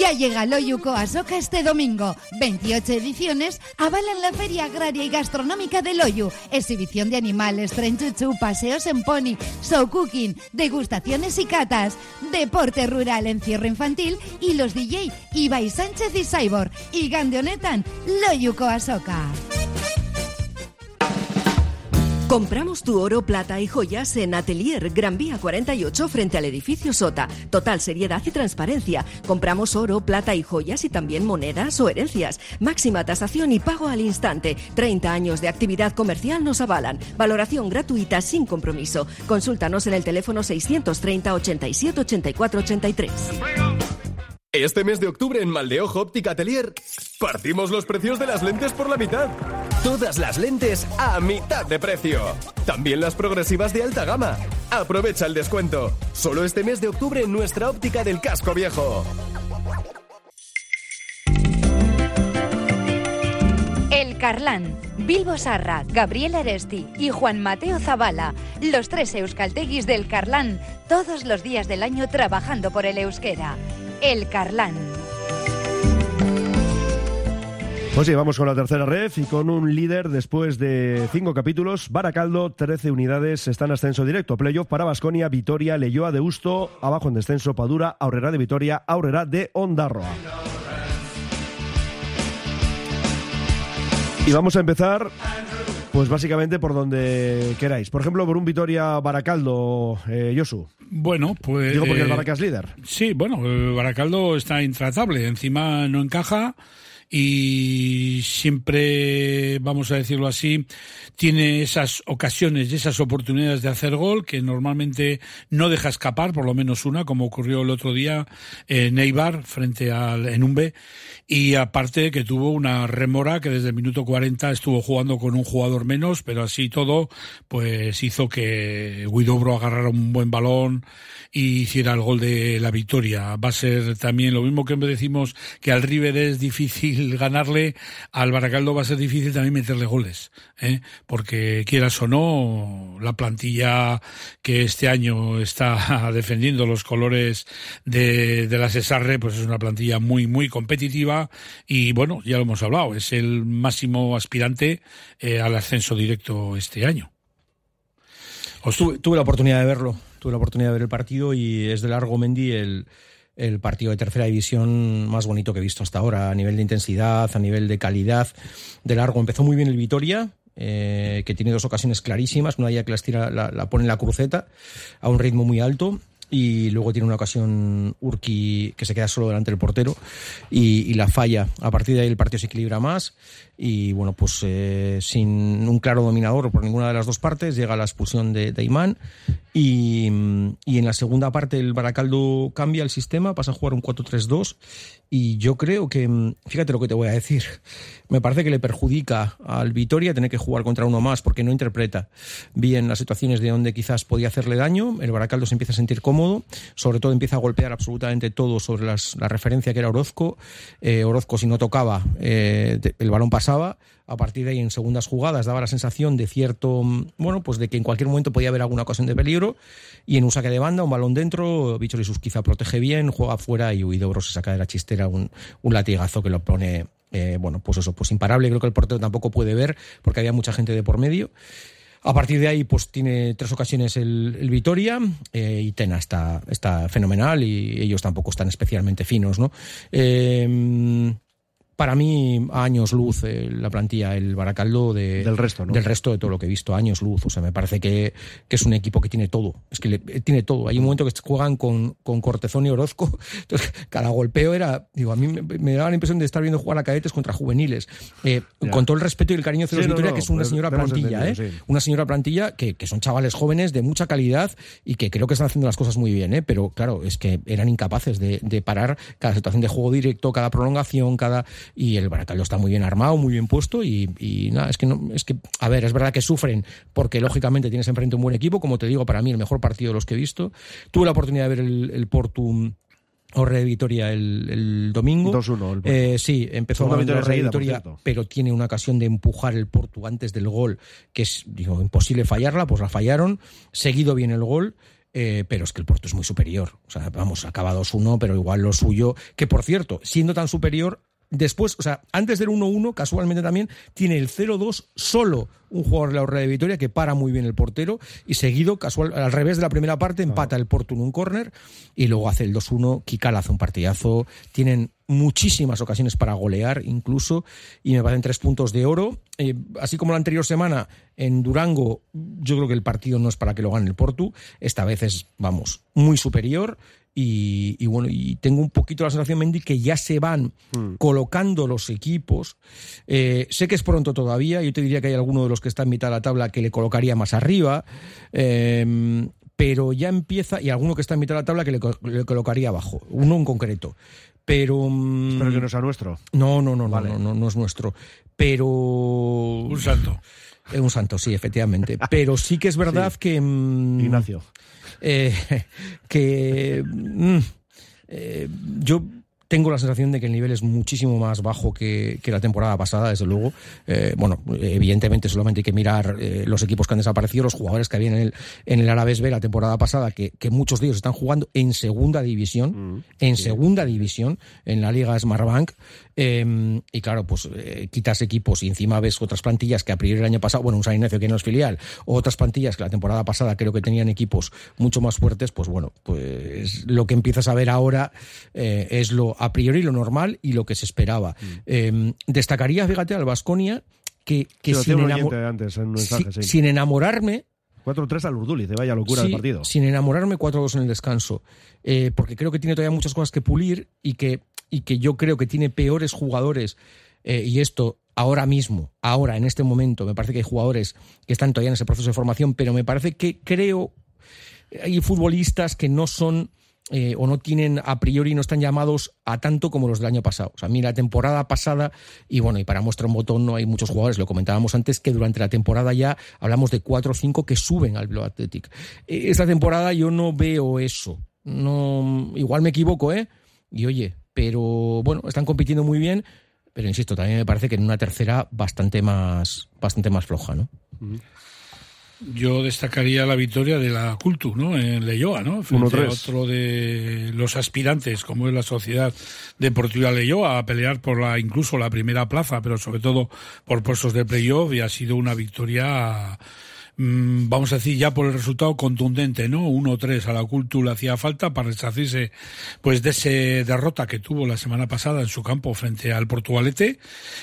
Ya llega Loyuco Asoka este domingo. 28 ediciones avalan la Feria Agraria y Gastronómica de Loyu. Exhibición de animales, tren chuchu, paseos en pony, show cooking, degustaciones y catas, deporte rural, encierro infantil y los DJ Ibai Sánchez y Cyborg y Gandeonetan Loyuco Asoka. Compramos tu oro, plata y joyas en Atelier Gran Vía 48 frente al edificio Sota. Total seriedad y transparencia. Compramos oro, plata y joyas y también monedas o herencias. Máxima tasación y pago al instante. 30 años de actividad comercial nos avalan. Valoración gratuita sin compromiso. Consúltanos en el teléfono 630 87 84 83. Este mes de octubre en Maldeojo Óptica Atelier partimos los precios de las lentes por la mitad. Todas las lentes a mitad de precio. También las progresivas de alta gama. Aprovecha el descuento. Solo este mes de octubre en nuestra óptica del casco viejo. El Carlán, Bilbo Sarra, Gabriel Aresti y Juan Mateo Zavala, los tres euskalteguis del Carlán, todos los días del año trabajando por el euskera. El Carlán. Pues sí, vamos con la tercera ref y con un líder después de cinco capítulos. Baracaldo, 13 unidades, está en ascenso directo. Playoff para Basconia, Vitoria, Leyoa de Usto, abajo en descenso Padura, Aurrera de Vitoria, Aurrera de Ondarroa. Y vamos a empezar, pues básicamente por donde queráis. Por ejemplo, por un Vitoria Baracaldo, eh, Josu. Bueno, pues. Digo porque el eh, Baracas es líder. Sí, bueno, el Baracaldo está intratable. Encima no encaja y siempre, vamos a decirlo así, tiene esas ocasiones y esas oportunidades de hacer gol que normalmente no deja escapar, por lo menos una, como ocurrió el otro día en Eibar frente al Enumbe. Y aparte que tuvo una remora que desde el minuto 40 estuvo jugando con un jugador menos, pero así todo, pues hizo que Guidobro agarrara un buen balón y hiciera el gol de la victoria. Va a ser también lo mismo que decimos que al River es difícil ganarle, al Baracaldo va a ser difícil también meterle goles, ¿eh? porque quieras o no, la plantilla que este año está defendiendo los colores de, de la Cesarre, pues es una plantilla muy, muy competitiva y bueno, ya lo hemos hablado, es el máximo aspirante eh, al ascenso directo este año. Tuve, tuve la oportunidad de verlo, tuve la oportunidad de ver el partido y es de largo Mendy el, el partido de tercera división más bonito que he visto hasta ahora, a nivel de intensidad, a nivel de calidad. De largo empezó muy bien el Vitoria, eh, que tiene dos ocasiones clarísimas, una ya que las tira, la, la pone en la cruceta a un ritmo muy alto y luego tiene una ocasión Urki que se queda solo delante del portero y, la falla. A partir de ahí el partido se equilibra más y bueno, pues eh, sin un claro dominador por ninguna de las dos partes llega la expulsión de, de Imán y, y, en la segunda parte el Baracaldo cambia el sistema, pasa a jugar un 4-3-2 y yo creo que, fíjate lo que te voy a decir, me parece que le perjudica al Vitoria tener que jugar contra uno más porque no interpreta bien las situaciones de donde quizás podía hacerle daño, el Baracaldo se empieza a sentir cómodo, sobre todo empieza a golpear absolutamente todo sobre las, la referencia que era Orozco, eh, Orozco si no tocaba eh, el balón pasaba, a partir de ahí en segundas jugadas daba la sensación de cierto, bueno, pues de que en cualquier momento podía haber alguna ocasión de peligro y en un saque de banda, un balón dentro, Bicho Jesús quizá protege bien, juega fuera y Huidobro se saca de la chistera un, un latigazo que lo pone, eh, bueno, pues eso, pues imparable, creo que el portero tampoco puede ver porque había mucha gente de por medio. A partir de ahí, pues tiene tres ocasiones el, el Vitoria eh, y Tena está, está fenomenal y ellos tampoco están especialmente finos, ¿no? Eh, para mí, a años luz eh, la plantilla, el Baracaldo de, Del resto, ¿no? del resto de todo lo que he visto, años luz. O sea, me parece que, que es un equipo que tiene todo. Es que le- tiene todo. Hay un momento que juegan con, con Cortezón y Orozco. Entonces, cada golpeo era. Digo, a mí me, me daba la impresión de estar viendo jugar a cadetes contra juveniles. Eh, con todo el respeto y el cariño hacia Sí, los no, Vitoria, no, que es una señora plantilla, ¿eh? sí. Una señora plantilla que, que son chavales jóvenes de mucha calidad y que creo que están haciendo las cosas muy bien, ¿eh? Pero claro, es que eran incapaces de, de parar cada situación de juego directo, cada prolongación, cada. Y el Baracaldo está muy bien armado, muy bien puesto y, y nada, es que no, es que, a ver, es verdad que sufren porque lógicamente tienes enfrente un buen equipo, como te digo, para mí el mejor partido de los que he visto. Tuve la oportunidad de ver el, el Portum. Orre de Vitoria el, el domingo. 2-1 el Porto. Eh, sí, empezó ganando victoria Orre Vitoria, pero tiene una ocasión de empujar el Porto antes del gol, que es digo, imposible fallarla, pues la fallaron. Seguido viene el gol. eh, pero es que el Porto es muy superior. O sea, vamos, acaba 2-1, pero igual lo suyo. Que por cierto, siendo tan superior, después, o sea, antes del 1-1, casualmente también, tiene el 0-2 solo un jugador de la Orre de Vitoria que para muy bien el portero y seguido, casual, al revés de la primera parte, empata el Porto en un córner y luego hace el 2-1. Kikal hace un partidazo. Tienen muchísimas ocasiones para golear incluso y me parecen tres puntos de oro. Eh, así como la anterior semana en Durango, yo creo que el partido no es para que lo gane el Porto. Esta vez es, vamos, muy superior. Y, y bueno, y tengo un poquito la sensación, Mendy, que ya se van colocando los equipos. Eh, sé que es pronto todavía, yo te diría que hay alguno de los que está en mitad de la tabla que le colocaría más arriba. eh, pero ya empieza, y alguno que está en mitad de la tabla que le, co- le colocaría abajo, uno en concreto. Pero. mm, Espero que no sea nuestro. No, no, no, no, no, no, no es nuestro. Pero. Un santo. un santo, sí, efectivamente. Pero sí que es verdad que. mm, Ignacio. Eh, que. mm, eh, yo tengo la sensación de que el nivel es muchísimo más bajo que, que la temporada pasada, desde luego. Eh, bueno, evidentemente solamente hay que mirar eh, los equipos que han desaparecido, los jugadores que había en el, en el Alavés B la temporada pasada, que, que muchos de ellos están jugando en segunda división, en segunda división, en la Liga Smartbank. Eh, y claro, pues eh, quitas equipos y encima ves otras plantillas que a priori el año pasado, bueno, un San Ignacio que no es filial, o otras plantillas que la temporada pasada creo que tenían equipos mucho más fuertes, pues bueno, pues lo que empiezas a ver ahora es lo a priori lo normal y lo que se esperaba. Eh, destacaría, fíjate, al Vasconia que, que Sí, lo sin, antes en mensaje, sí. sin enamorarme 4-3 al Urduli, de vaya locura Sí, del partido. Sin enamorarme 4-2 en el descanso. Eh, porque creo que tiene todavía muchas cosas que pulir y que, y que yo creo que tiene peores jugadores. eh, y esto ahora mismo, ahora, en este momento, me parece que hay jugadores que están todavía en ese proceso de formación, pero me parece que creo hay futbolistas que no son eh, o no tienen a priori no están llamados a tanto como los del año pasado. O sea, a mí la temporada pasada, y bueno, y para muestra un botón no hay muchos jugadores, lo comentábamos antes, que durante la temporada ya hablamos de cuatro o cinco que suben al Bilbao Athletic. Eh, Esta temporada yo no veo eso. No, igual me equivoco, ¿eh? Y oye, pero bueno, están compitiendo muy bien, pero insisto, también me parece que en una tercera bastante más, bastante más floja, ¿no? Yo destacaría la victoria de la Cultu, ¿no? En Leyoa, ¿no? Frente a 1-3. otro de los aspirantes, como es la Sociedad Deportiva Leyoa, a pelear por la, incluso la primera plaza, pero sobre todo por puestos de playoff, y ha sido una victoria, vamos a decir, ya por el resultado contundente, ¿no? 1-3 a la Cultu le hacía falta para resarcirse, pues, de ese derrota que tuvo la semana pasada en su campo frente al Portugalete.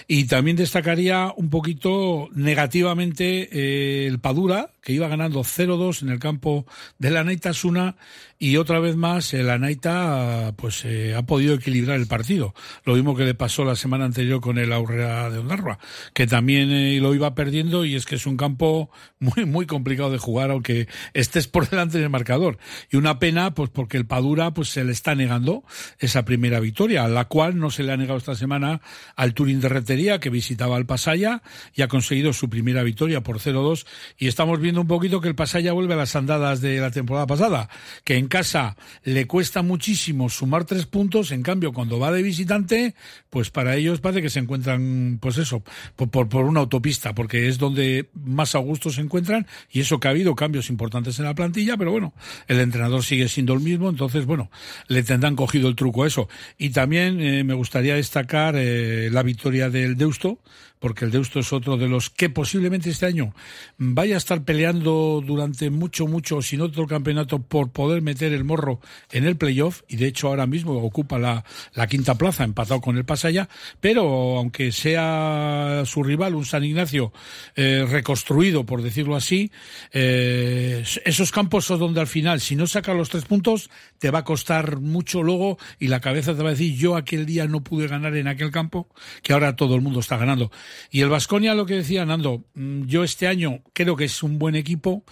Y también destacaría un poquito negativamente eh, el Padura, que iba ganando 0-2 en el campo de la Naitasuna y otra vez más el Anaita pues eh, ha podido equilibrar el partido. Lo mismo que le pasó la semana anterior con el Aurrea de Ondarroa, que también eh, lo iba perdiendo y es que es un campo muy muy complicado de jugar aunque estés por delante del marcador. Y una pena pues porque el Padura pues se le está negando esa primera victoria, la cual no se le ha negado esta semana al Turín de Retería que visitaba al Pasaya y ha conseguido su primera victoria por 0-2 y estamos viendo un poquito que el Pasaya vuelve a las andadas de la temporada pasada, que en casa le cuesta muchísimo sumar tres puntos, en cambio cuando va de visitante, pues para ellos parece que se encuentran, pues eso, por, por, una autopista, porque es donde más a gusto se encuentran y eso que ha habido cambios importantes en la plantilla, pero bueno, el entrenador sigue siendo el mismo, entonces bueno, le tendrán cogido el truco a eso. Y también eh, me gustaría destacar eh, la victoria del Deusto porque el Deusto es otro de los que posiblemente este año vaya a estar peleando durante mucho, mucho, si no todo el campeonato, por poder meter el morro en el playoff, y de hecho ahora mismo ocupa la, la quinta plaza, empatado con el Pasaya, pero aunque sea su rival, un San Ignacio eh, reconstruido, por decirlo así, eh, esos campos son donde al final, si no saca los tres puntos, te va a costar mucho luego y la cabeza te va a decir, yo aquel día no pude ganar en aquel campo, que ahora todo el mundo está ganando. Y el Vasconia, lo que decía Nando, mm, yo este año creo que es un buen equipo.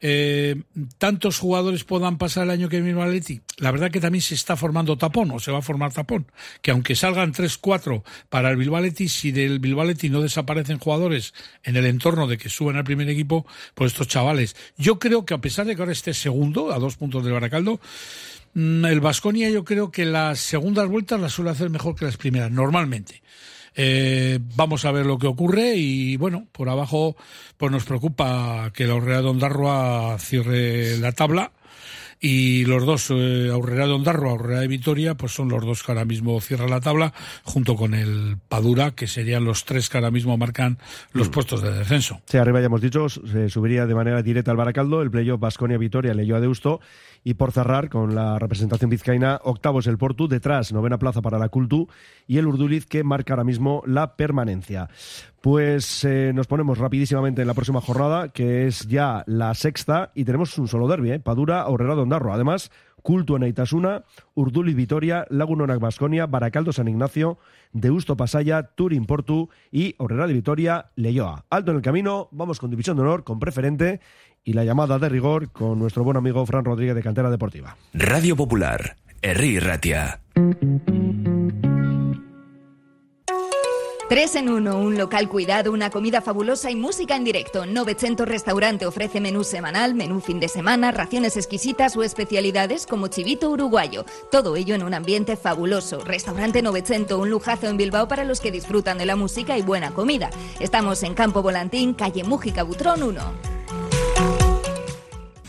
Eh, tantos jugadores puedan pasar el año que viene al Atleti. La verdad que también se está formando tapón, o se va a formar tapón. Que aunque salgan 3-4 para el Bilbao si del Bilbao no desaparecen jugadores en el entorno de que suban al primer equipo, pues estos chavales. Yo creo que a pesar de que ahora esté segundo, a dos puntos del Baracaldo, mm, el Vasconia yo creo que las segundas vueltas las suele hacer mejor que las primeras, normalmente. Eh, vamos a ver lo que ocurre y bueno, por abajo pues nos preocupa que la Orrea de Ondarroa cierre la tabla y los dos, eh, Aurrera de Ondarroa, Aurrera de Vitoria, pues son los dos que ahora mismo cierran la tabla, junto con el Padura, que serían los tres que ahora mismo marcan los puestos de descenso. Sí, arriba ya hemos dicho, se subiría de manera directa al Baracaldo, el playoff Basconia Vitoria, leyó a Deusto, y por cerrar con la representación vizcaína, octavo es el Portu, detrás novena plaza para la Cultu y el Urduliz que marca ahora mismo la permanencia. Pues eh, nos ponemos rapidísimamente en la próxima jornada, que es ya la sexta, y tenemos un solo derbi, ¿eh? Padura, Aurrera, Dondarro. Además, Cultu en Aitasuna, Urduliz Vitoria, Lagunonac Basconia, Baracaldo San Ignacio, Deusto Pasaya, Turín Portu y Aurrera de Vitoria, Leyoa. Alto en el camino, vamos con División de Honor, con preferente y la llamada de rigor con nuestro buen amigo Fran Rodríguez de Cantera Deportiva. Radio Popular, Herri Ratia. 3 en 1, un local cuidado, una comida fabulosa y música en directo. Novecento Restaurante ofrece menú semanal, menú fin de semana, raciones exquisitas o especialidades como chivito uruguayo. Todo ello en un ambiente fabuloso. Restaurante Novecento, un lujazo en Bilbao para los que disfrutan de la música y buena comida. Estamos en Campo Volantín, calle Mújica Butrón 1.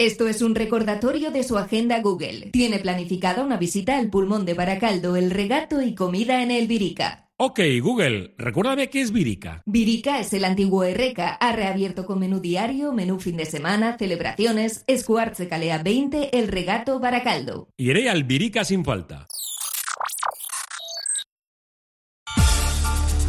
Esto es un recordatorio de su agenda Google. Tiene planificada una visita al pulmón de Baracaldo, el regato y comida en el Virica. Ok, Google, recuérdame qué es Virica. Virica es el antiguo Erreca. Ha reabierto con menú diario, menú fin de semana, celebraciones, Escuartze Calea 20, el regato Baracaldo. Iré al Virica sin falta.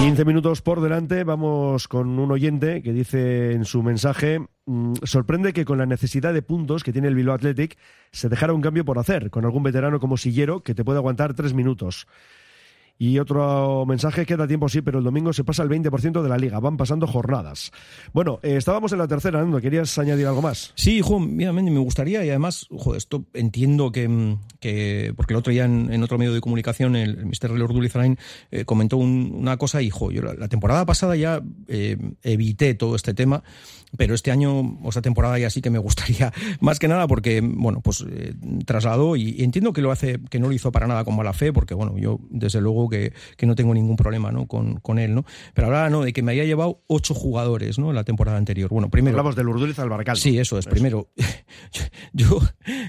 15 minutos por delante, vamos con un oyente que dice en su mensaje, mm, sorprende que con la necesidad de puntos que tiene el Bilbao Athletic se dejara un cambio por hacer, con algún veterano como Sillero que te puede aguantar tres minutos. Y otro mensaje, queda tiempo sí, pero el domingo se pasa el 20% de la liga, van pasando jornadas. Bueno, eh, estábamos en la tercera, ¿no? ¿Querías añadir algo más? Sí, Juan, mira, me gustaría, y además, jo, esto entiendo que, que, porque el otro día en, en otro medio de comunicación, el, el Mr. Lordulizrain eh, comentó un, una cosa, y jo, yo la, la temporada pasada ya eh, evité todo este tema, pero este año, o esta temporada ya sí que me gustaría, más que nada porque, bueno, pues eh, trasladó y, y, entiendo que lo hace, que no lo hizo para nada con mala fe, porque, bueno, yo desde luego que, que no tengo ningún problema ¿no? con, con él, ¿no? Pero hablaba, ¿no? De que me había llevado ocho jugadores, ¿no? En la temporada anterior. Bueno, primero. Hablamos del Urduliz al Baracaldo. Sí, eso es. Eso. Primero, yo,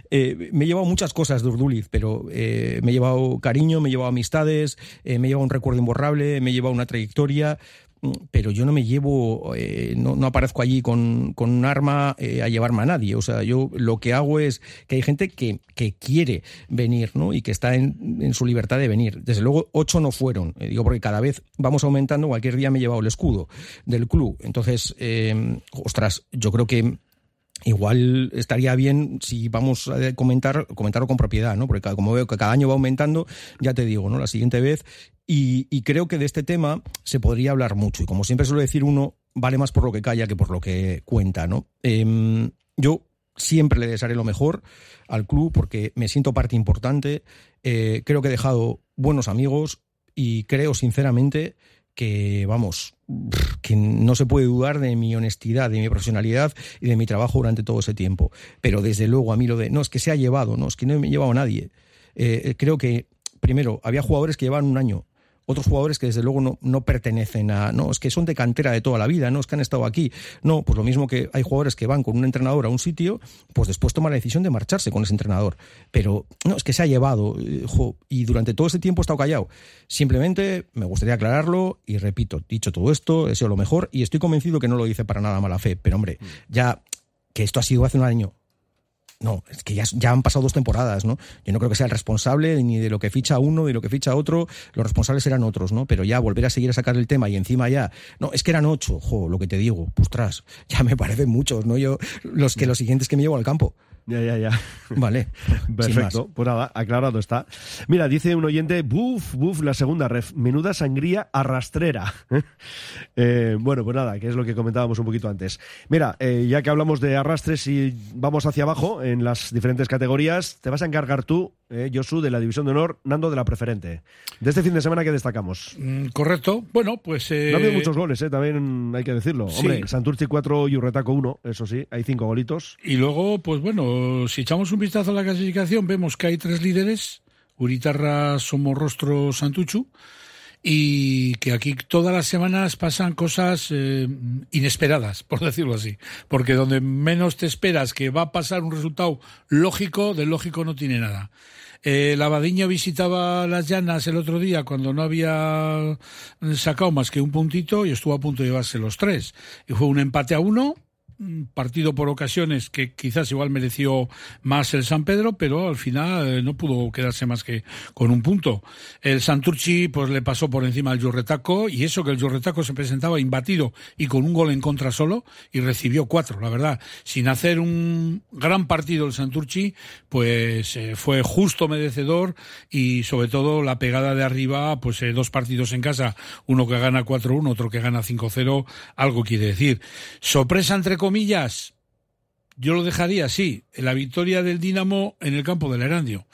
eh, me he llevado muchas cosas de Urduliz, pero eh, me he llevado cariño, me he llevado amistades, eh, me he llevado un recuerdo imborrable, me he llevado una trayectoria pero yo no me llevo, eh, no, no, aparezco allí con, con un arma eh, a llevarme a nadie. O sea, yo lo que hago es que hay gente que, que quiere venir, ¿no? Y que está en, en, su libertad de venir. Desde luego, ocho no fueron. Eh, digo, porque cada vez vamos aumentando. Cualquier día me he llevado el escudo del club. Entonces, ostras, yo creo que igual estaría bien si vamos a comentar comentarlo con propiedad, ¿no? Porque como veo que cada año va aumentando, ya te digo, ¿no? La siguiente vez y, creo que de este tema se podría hablar mucho y como siempre suele decir uno, vale más por lo que calla que por lo que cuenta, ¿no? Eh, yo siempre le desearé lo mejor al club porque me siento parte importante, eh, creo que he dejado buenos amigos y creo sinceramente que, vamos, que no se puede dudar de mi honestidad, de mi profesionalidad y de mi trabajo durante todo ese tiempo. Pero desde luego a mí lo de, no, es que se ha llevado, no, es que no me he llevado nadie. Eh, creo que, primero, había jugadores que llevaban un año otros jugadores que desde luego no, no, pertenecen a, no, es que son de cantera de toda la vida, no es que han estado aquí. No, pues lo mismo que hay jugadores que van con un entrenador a un sitio, pues después toman la decisión de marcharse con ese entrenador. Pero no, es que se ha llevado jo, y durante todo ese tiempo he estado callado. Simplemente me gustaría aclararlo y repito, dicho todo esto, deseo lo mejor y estoy convencido que no lo dice para nada mala fe. Pero hombre, ya que esto ha sido hace un año, no, es que ya, ya, han pasado dos temporadas, ¿no? Yo no creo que sea el responsable ni de lo que ficha uno, ni de lo que ficha otro. Los responsables eran otros, ¿no? Pero ya volver a seguir a sacar el tema y encima ya. No, es que eran ocho, jo, lo que te digo. Ostras, ya me parecen muchos, ¿no? Yo, los que los siguientes que me llevo al campo. Ya, ya, ya. Vale. Perfecto. Pues nada, aclarado está. Mira, dice un oyente, buf, buf, la segunda ref. Menuda sangría arrastrera. eh, bueno, pues nada, que es lo que comentábamos un poquito antes. Mira, eh, ya que hablamos de arrastres y vamos hacia abajo en las diferentes categorías, te vas a encargar tú, eh, Josu, de la División de Honor, Nando de la Preferente. De este fin de semana, ¿qué destacamos? Mm, correcto. Bueno, pues... Eh... No ha habido muchos goles, eh, también hay que decirlo. Sí. Hombre, Santurci 4 y Urretaco 1, eso sí, hay cinco golitos. Y luego, pues bueno, si echamos un vistazo a la clasificación, vemos que hay tres líderes, Uritarra, Somorrostro, Santuchu, y que aquí todas las semanas pasan cosas eh, inesperadas, por decirlo así, porque donde menos te esperas que va a pasar un resultado lógico, de lógico no tiene nada. Eh, Lavadiño visitaba las llanas el otro día cuando no había sacado más que un puntito y estuvo a punto de llevarse los tres. Y fue un empate a uno, partido por ocasiones que quizás igual mereció más el San Pedro, pero al final eh, no pudo quedarse más que con un punto. El Santurchi pues le pasó por encima al Llorretaco y eso que el Llorretaco se presentaba imbatido y con un gol en contra solo y recibió cuatro, la verdad. Sin hacer un gran partido el Santurchi, pues eh, fue justo merecedor y sobre todo la pegada de arriba, pues eh, dos partidos en casa, uno que gana 4-1, otro que gana 5-0, algo quiere decir. Sorpresa entre comillas, yo lo dejaría así, la victoria del Dinamo en el campo del Erandio.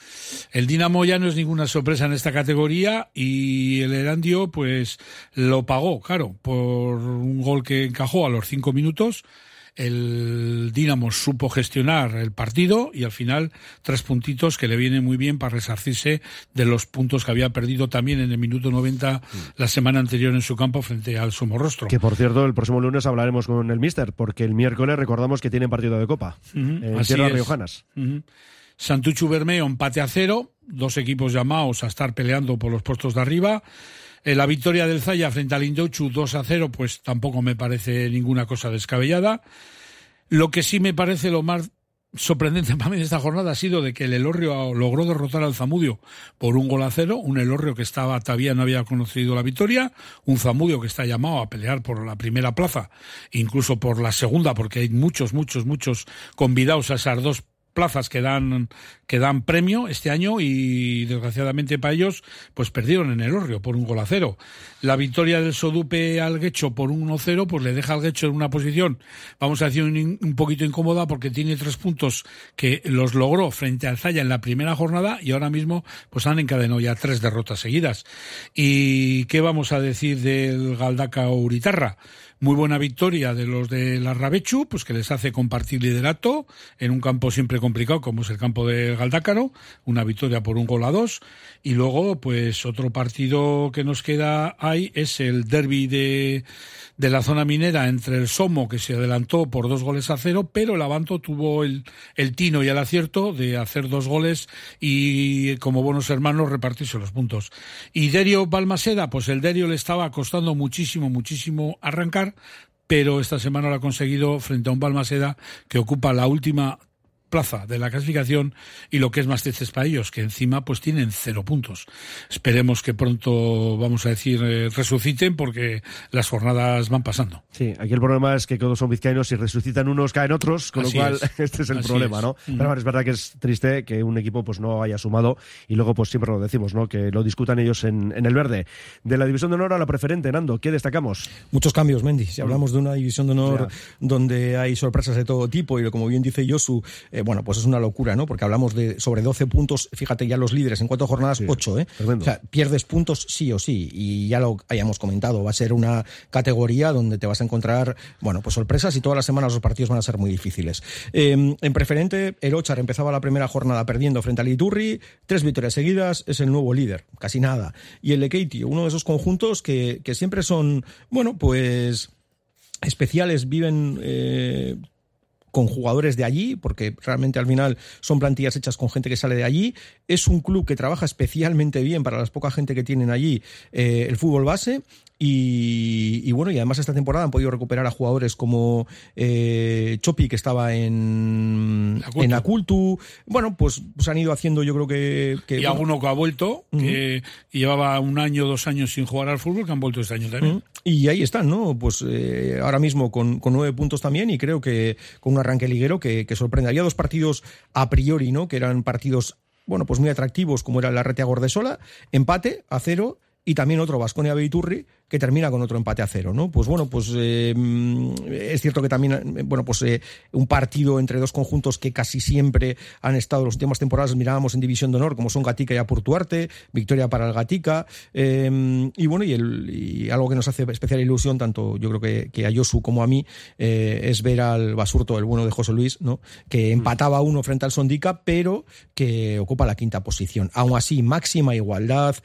El Dinamo ya no es ninguna sorpresa en esta categoría y el Erandio pues lo pagó, claro, por un gol que encajó a los cinco minutos. El Dinamo supo gestionar el partido y al final tres puntitos que le vienen muy bien para resarcirse de los puntos que había perdido también en el minuto 90 la semana anterior en su campo frente al Somorrostro. Que por cierto, el próximo lunes hablaremos con el Mister, porque el miércoles recordamos que tienen partido de Copa Uh -huh. en Así tierras es. riojanas. Uh -huh. Santuchu Bermeo empate a cero, dos equipos llamados a estar peleando por los puestos de arriba. Eh, la victoria del Zaya frente al Indouchu 2 a 0, pues tampoco me parece ninguna cosa descabellada. Lo que sí me parece lo más sorprendente para mí de esta jornada ha sido de que el Elorrio logró derrotar al Zamudio por un gol a cero, un Elorrio que estaba todavía no había conocido la victoria, un Zamudio que está llamado a pelear por la primera plaza, incluso por la segunda, porque hay muchos, muchos, muchos convidados a esas dos plazas que dan que dan premio este año y desgraciadamente para ellos pues perdieron en el Orrio por un gol a cero. La victoria del Sodupe al Guecho por un 1-0 pues le deja al Guecho en una posición vamos a decir un, un, poquito incómoda porque tiene tres puntos que los logró frente al Zaya en la primera jornada y ahora mismo pues han encadenado ya tres derrotas seguidas. ¿Y qué vamos a decir del Galdaca Uritarra? muy buena victoria de los de la Rabechu, pues que les hace compartir liderato en un campo siempre complicado como es el campo de Galdácaro, una victoria por un gol a dos. Y luego, pues otro partido que nos queda ahí es el derby de, de la zona minera entre el Somo, que se adelantó por dos goles a cero, pero el Avanto tuvo el, el tino y el acierto de hacer dos goles y como buenos hermanos repartirse los puntos. Y Derio Balmaseda, pues el Derio le estaba costando muchísimo, muchísimo arrancar, pero esta semana lo ha conseguido frente a un Balmaseda que ocupa la última plaza de la clasificación y lo que es más triste para ellos, que encima pues tienen cero puntos. Esperemos que pronto, vamos a decir, eh, resuciten porque las jornadas van pasando. Sí, aquí el problema es que todos son vizcaínos y resucitan unos, caen otros, con Así lo cual es. este es el Así problema, es. ¿no? Pero bueno, es verdad que es triste que un equipo pues no haya sumado y luego pues siempre lo decimos, ¿no? Que lo discutan ellos en, en el verde. De la división de honor a la preferente, Nando, ¿qué destacamos? Muchos cambios, Mendy. Si hablamos de una división de honor Ya. donde hay sorpresas de todo tipo y como bien dice Josu, eh, bueno, pues es una locura, ¿no? Porque hablamos de sobre 12 puntos, fíjate ya los líderes en cuatro jornadas, 8, ¿eh? tremendo. O sea, pierdes puntos sí o sí y ya lo hayamos comentado, va a ser una categoría donde te vas a encontrar, bueno, pues sorpresas y todas las semanas los partidos van a ser muy difíciles. Eh, en preferente, el Ochar empezaba la primera jornada perdiendo frente al Iturri, tres victorias seguidas, es el nuevo líder, casi nada. Y el Lekeiti, uno de esos conjuntos que, que siempre son, bueno, pues especiales, viven eh, con jugadores de allí, porque realmente al final son plantillas hechas con gente que sale de allí. Es un club que trabaja especialmente bien para las poca gente que tienen allí eh, el fútbol base. Y, y bueno, y además esta temporada han podido recuperar a jugadores como eh, Chopi, que estaba en Acultu. en Acultu. Bueno, pues, pues han ido haciendo, yo creo que. que y bueno, alguno que ha vuelto, que llevaba un año, dos años sin jugar al fútbol, que han vuelto este año también. Y ahí están, ¿no? Pues eh, ahora mismo con, con nueve puntos también y creo que con un arranque liguero que, que sorprende. Había dos partidos a priori, ¿no? Que eran partidos, bueno, pues muy atractivos, como era la Retea Gordesola, empate a cero y también otro Vasconia Beiturri que termina con otro empate a cero, ¿no? Pues bueno, pues eh, mm, es cierto que también, eh, bueno, pues eh, un partido entre dos conjuntos que casi siempre han estado en las últimas temporadas, mirábamos en División de Honor, como son Gatica y Apurtuarte, victoria para el Gatica, eh, y bueno, y, el, y algo que nos hace especial ilusión, tanto yo creo que, que a Josu como a mí, es ver al Basurto, el bueno de José Luis, ¿no? Que empataba uno frente al Sondica, pero que ocupa la quinta posición. Aún así, máxima igualdad,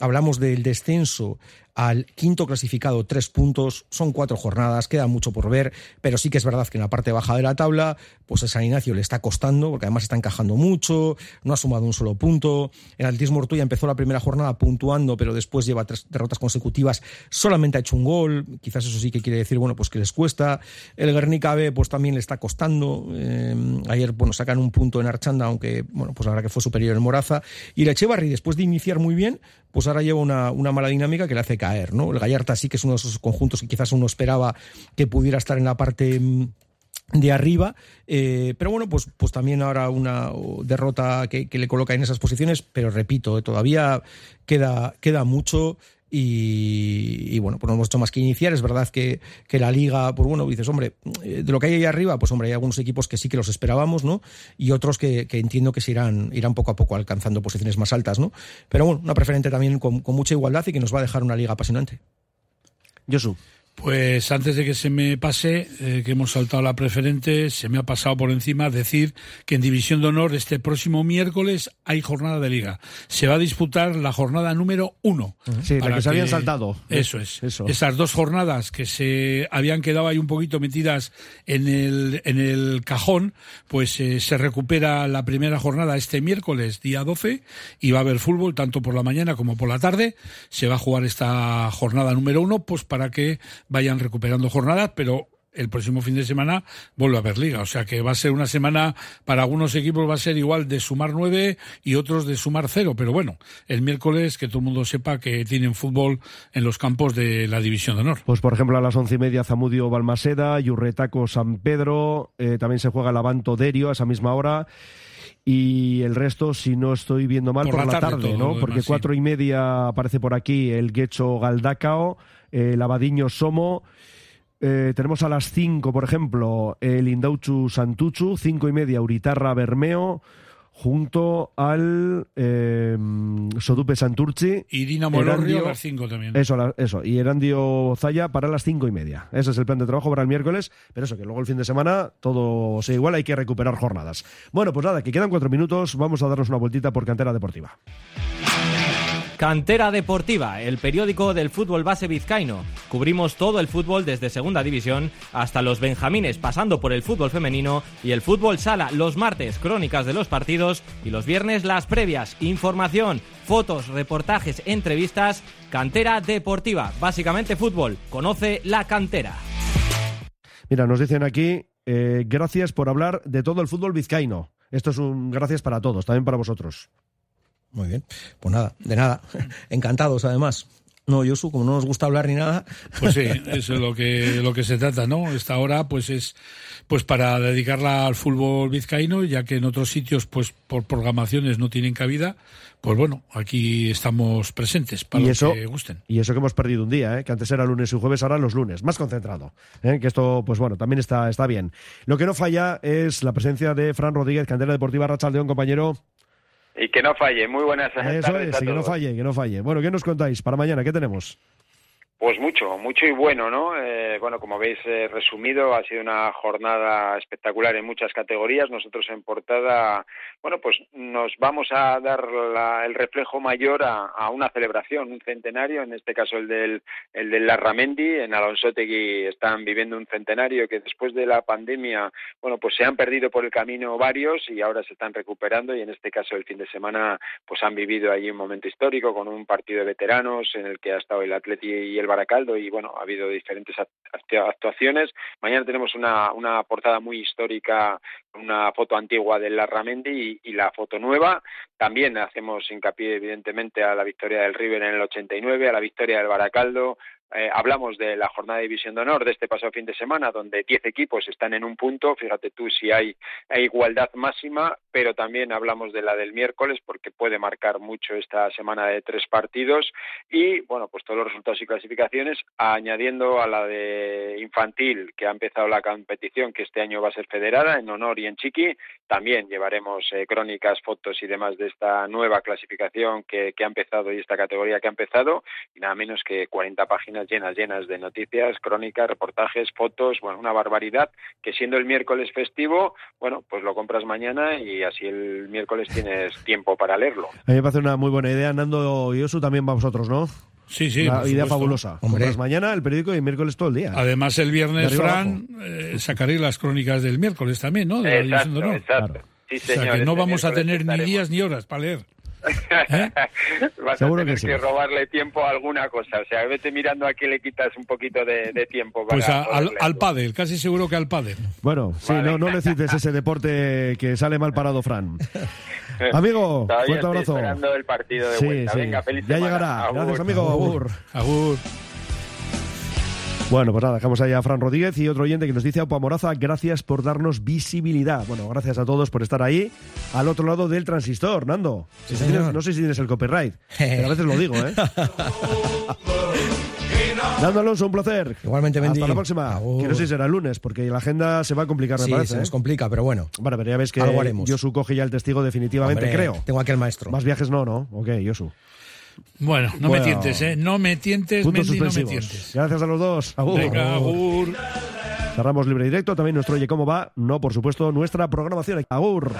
hablamos del descenso al quinto clasificado, tres puntos, son cuatro jornadas, queda mucho por ver, pero sí que es verdad que en la parte baja de la tabla, pues a San Ignacio le está costando, porque además está encajando mucho, no ha sumado un solo punto. El Atletismo Ortuella empezó la primera jornada puntuando, pero después lleva tres derrotas consecutivas, solamente ha hecho un gol, quizás eso sí que quiere decir, bueno, pues que les cuesta. El Guernica B, pues también le está costando. Eh, ayer, bueno, sacan un punto en Archanda, aunque, bueno, pues ahora que fue superior en Moraza. Y el Echevarri, después de iniciar muy bien, pues ahora lleva una, una mala dinámica que le hace caer, ¿no? El Gallarta sí que es uno de esos conjuntos que quizás uno esperaba que pudiera estar en la parte mm, de arriba, eh, pero bueno, pues, pues también ahora una derrota que, que le coloca en esas posiciones, pero repito, eh, todavía queda, queda mucho y, bueno, pues no hemos hecho más que iniciar. Es verdad que, que la liga, pues bueno, dices, hombre, eh, de lo que hay ahí arriba, pues hombre, hay algunos equipos que sí que los esperábamos, ¿no? Y otros que, que entiendo que se irán, irán poco a poco alcanzando posiciones más altas, ¿no? Pero bueno, una preferente también con, con mucha igualdad y que nos va a dejar una liga apasionante. Josu. Pues antes de que se me pase, eh, que hemos saltado la preferente, se me ha pasado por encima decir que en División de Honor este próximo miércoles hay jornada de liga. Se va a disputar la jornada número uno. Sí, la Para que se habían saltado. Eso es. Eso. Esas dos jornadas que se habían quedado ahí un poquito metidas en el, en el cajón, pues eh, se recupera la primera jornada este miércoles, día 12, y va a haber fútbol tanto por la mañana como por la tarde. Se va a jugar esta jornada número uno, pues para que vayan recuperando jornadas, pero el próximo fin de semana vuelve a haber liga. O sea que va a ser una semana, para algunos equipos va a ser igual de sumar nueve y otros de sumar cero. Pero bueno, el miércoles que todo el mundo sepa que tienen fútbol en los campos de la División de Honor. Pues por ejemplo a las once y media Zamudio Balmaseda, Yurretaco San Pedro, eh, también se juega Lavanto Derio a esa misma hora. Y el resto, si no estoy viendo mal, Por por, la tarde ¿no? Porque demás, sí. cuatro y media aparece por aquí el Guecho Galdácao, el Abadiño Somo. Eh, tenemos a las cinco, por ejemplo, el Indauchu Santuchu, cinco y media Uritarra Bermeo, junto al eh, Sodupe Santurci. Y Dinamo Lorrio a las 5 también. Eso, la- eso. Y Erandio Zaya para las cinco y media. Ese es el plan de trabajo para el miércoles. Pero eso, que luego el fin de semana todo sea igual, hay que recuperar jornadas. Bueno, pues nada, que quedan cuatro minutos. Vamos a darnos una vueltita por cantera deportiva. Cantera Deportiva, el periódico del fútbol base vizcaíno. Cubrimos todo el fútbol desde Segunda División hasta los Benjamines, pasando por el fútbol femenino y el fútbol sala. Los martes, crónicas de los partidos y los viernes, las previas. Información, fotos, reportajes, entrevistas. Cantera Deportiva, básicamente fútbol. Conoce la cantera. Mira, nos dicen aquí, eh, gracias por hablar de todo el fútbol vizcaíno. Esto es un gracias para todos, también para vosotros. Muy bien. Pues nada, de nada. Encantados, además. No, Josu, como no nos gusta hablar ni nada. Pues sí, eso es lo que, lo que se trata, ¿no? Esta hora, pues es pues para dedicarla al fútbol vizcaíno, ya que en otros sitios, pues por programaciones no tienen cabida. Pues bueno, aquí estamos presentes para y los eso, que gusten. y eso que hemos perdido un día, ¿eh? que antes era lunes y jueves, ahora los lunes, más concentrado. ¿eh? Que esto, pues bueno, también está, está bien. Lo que no falla es la presencia de Fran Rodríguez, cantera deportiva Rachaldeón, compañero. Y que no falle. Muy buenas Eso tardes es, a y que no falle, que no falle. Bueno, ¿qué nos contáis para mañana? ¿Qué tenemos? Pues mucho, mucho y bueno, ¿no? Eh, bueno, como habéis eh, resumido, ha sido una jornada espectacular en muchas categorías. Nosotros en portada, bueno, pues nos vamos a dar la- el reflejo mayor a, a una celebración, un centenario, en este caso el del, el del Larramendi. En Alonsotegui están viviendo un centenario que después de la pandemia, bueno, pues se han perdido por el camino varios y ahora se están recuperando y en este caso el fin de semana pues han vivido allí un momento histórico con un partido de veteranos en el que ha estado el Atleti y el Baracaldo y bueno, ha habido diferentes act- actua- actuaciones. Mañana tenemos una, una portada muy histórica, una foto antigua del Larramendi y, y la foto nueva. También hacemos hincapié evidentemente a la victoria del River en el 89, a la victoria del Baracaldo, eh, hablamos de la jornada de división de honor de este pasado fin de semana, donde 10 equipos están en un punto. Fíjate tú si hay, igualdad máxima, pero también hablamos de la del miércoles, porque puede marcar mucho esta semana de tres partidos. Y bueno, pues todos los resultados y clasificaciones, añadiendo a la de infantil, que ha empezado la competición, que este año va a ser federada en honor y en chiqui. También llevaremos eh, crónicas, fotos y demás de esta nueva clasificación que, que ha empezado y esta categoría que ha empezado. Y nada menos que 40 páginas llenas, llenas de noticias, crónicas, reportajes, fotos, bueno, una barbaridad, que siendo el miércoles festivo, bueno, pues lo compras mañana y así el miércoles tienes tiempo para leerlo. A mí me parece una muy buena idea. Nando y Osu también para vosotros, ¿no? Sí, sí. Una idea fabulosa. Compras mañana el periódico y el miércoles todo el día. Además, el De viernes, Fran, eh, sacaréis las crónicas del miércoles también, ¿no? De la de Honor. exacto. Sí, O sea, que no este vamos a tener ni días ni horas para leer. Vas Seguro a tener que que, sí. robarle tiempo a alguna cosa. O sea, vete mirando a qué le quitas un poquito de, de tiempo. Para Pues a- al, al pádel, casi seguro que al pádel. Bueno, sí, no, no le cites ese deporte que sale mal parado, Fran. Amigo, fuerte estoy abrazo. esperando el partido de Sí, vuelta. sí. Venga, feliz Ya semana. llegará. Agur. Gracias, amigo. Agur. Agur. Bueno, pues nada, dejamos ahí a Fran Rodríguez y otro oyente que nos dice, Aupa Moraza, gracias por darnos visibilidad. Bueno, gracias a todos por estar ahí, al otro lado del transistor, Nando. Si tienes- no sé si tienes el copyright, pero a veces lo digo, ¿eh? Nando Alonso, un placer. Igualmente, Mendy. Hasta la próxima. Agur. Que no sé si será el lunes, porque la agenda se va a complicar, me Sí, parece. se nos ¿eh? complica, pero bueno. Bueno, pero ya ves que. Yosu coge ya el testigo definitivamente, Hombre, creo. Tengo aquí el maestro. Más viajes no, ¿no? Ok, Yosu. Bueno, no Bueno. me tientes, ¿eh? No me tientes, Mendy, no me tientes. Gracias a los dos. Agur. Venga, agur. Cerramos libre y directo. También nuestro Oye Cómo Va. No, por supuesto, nuestra programación. Agur.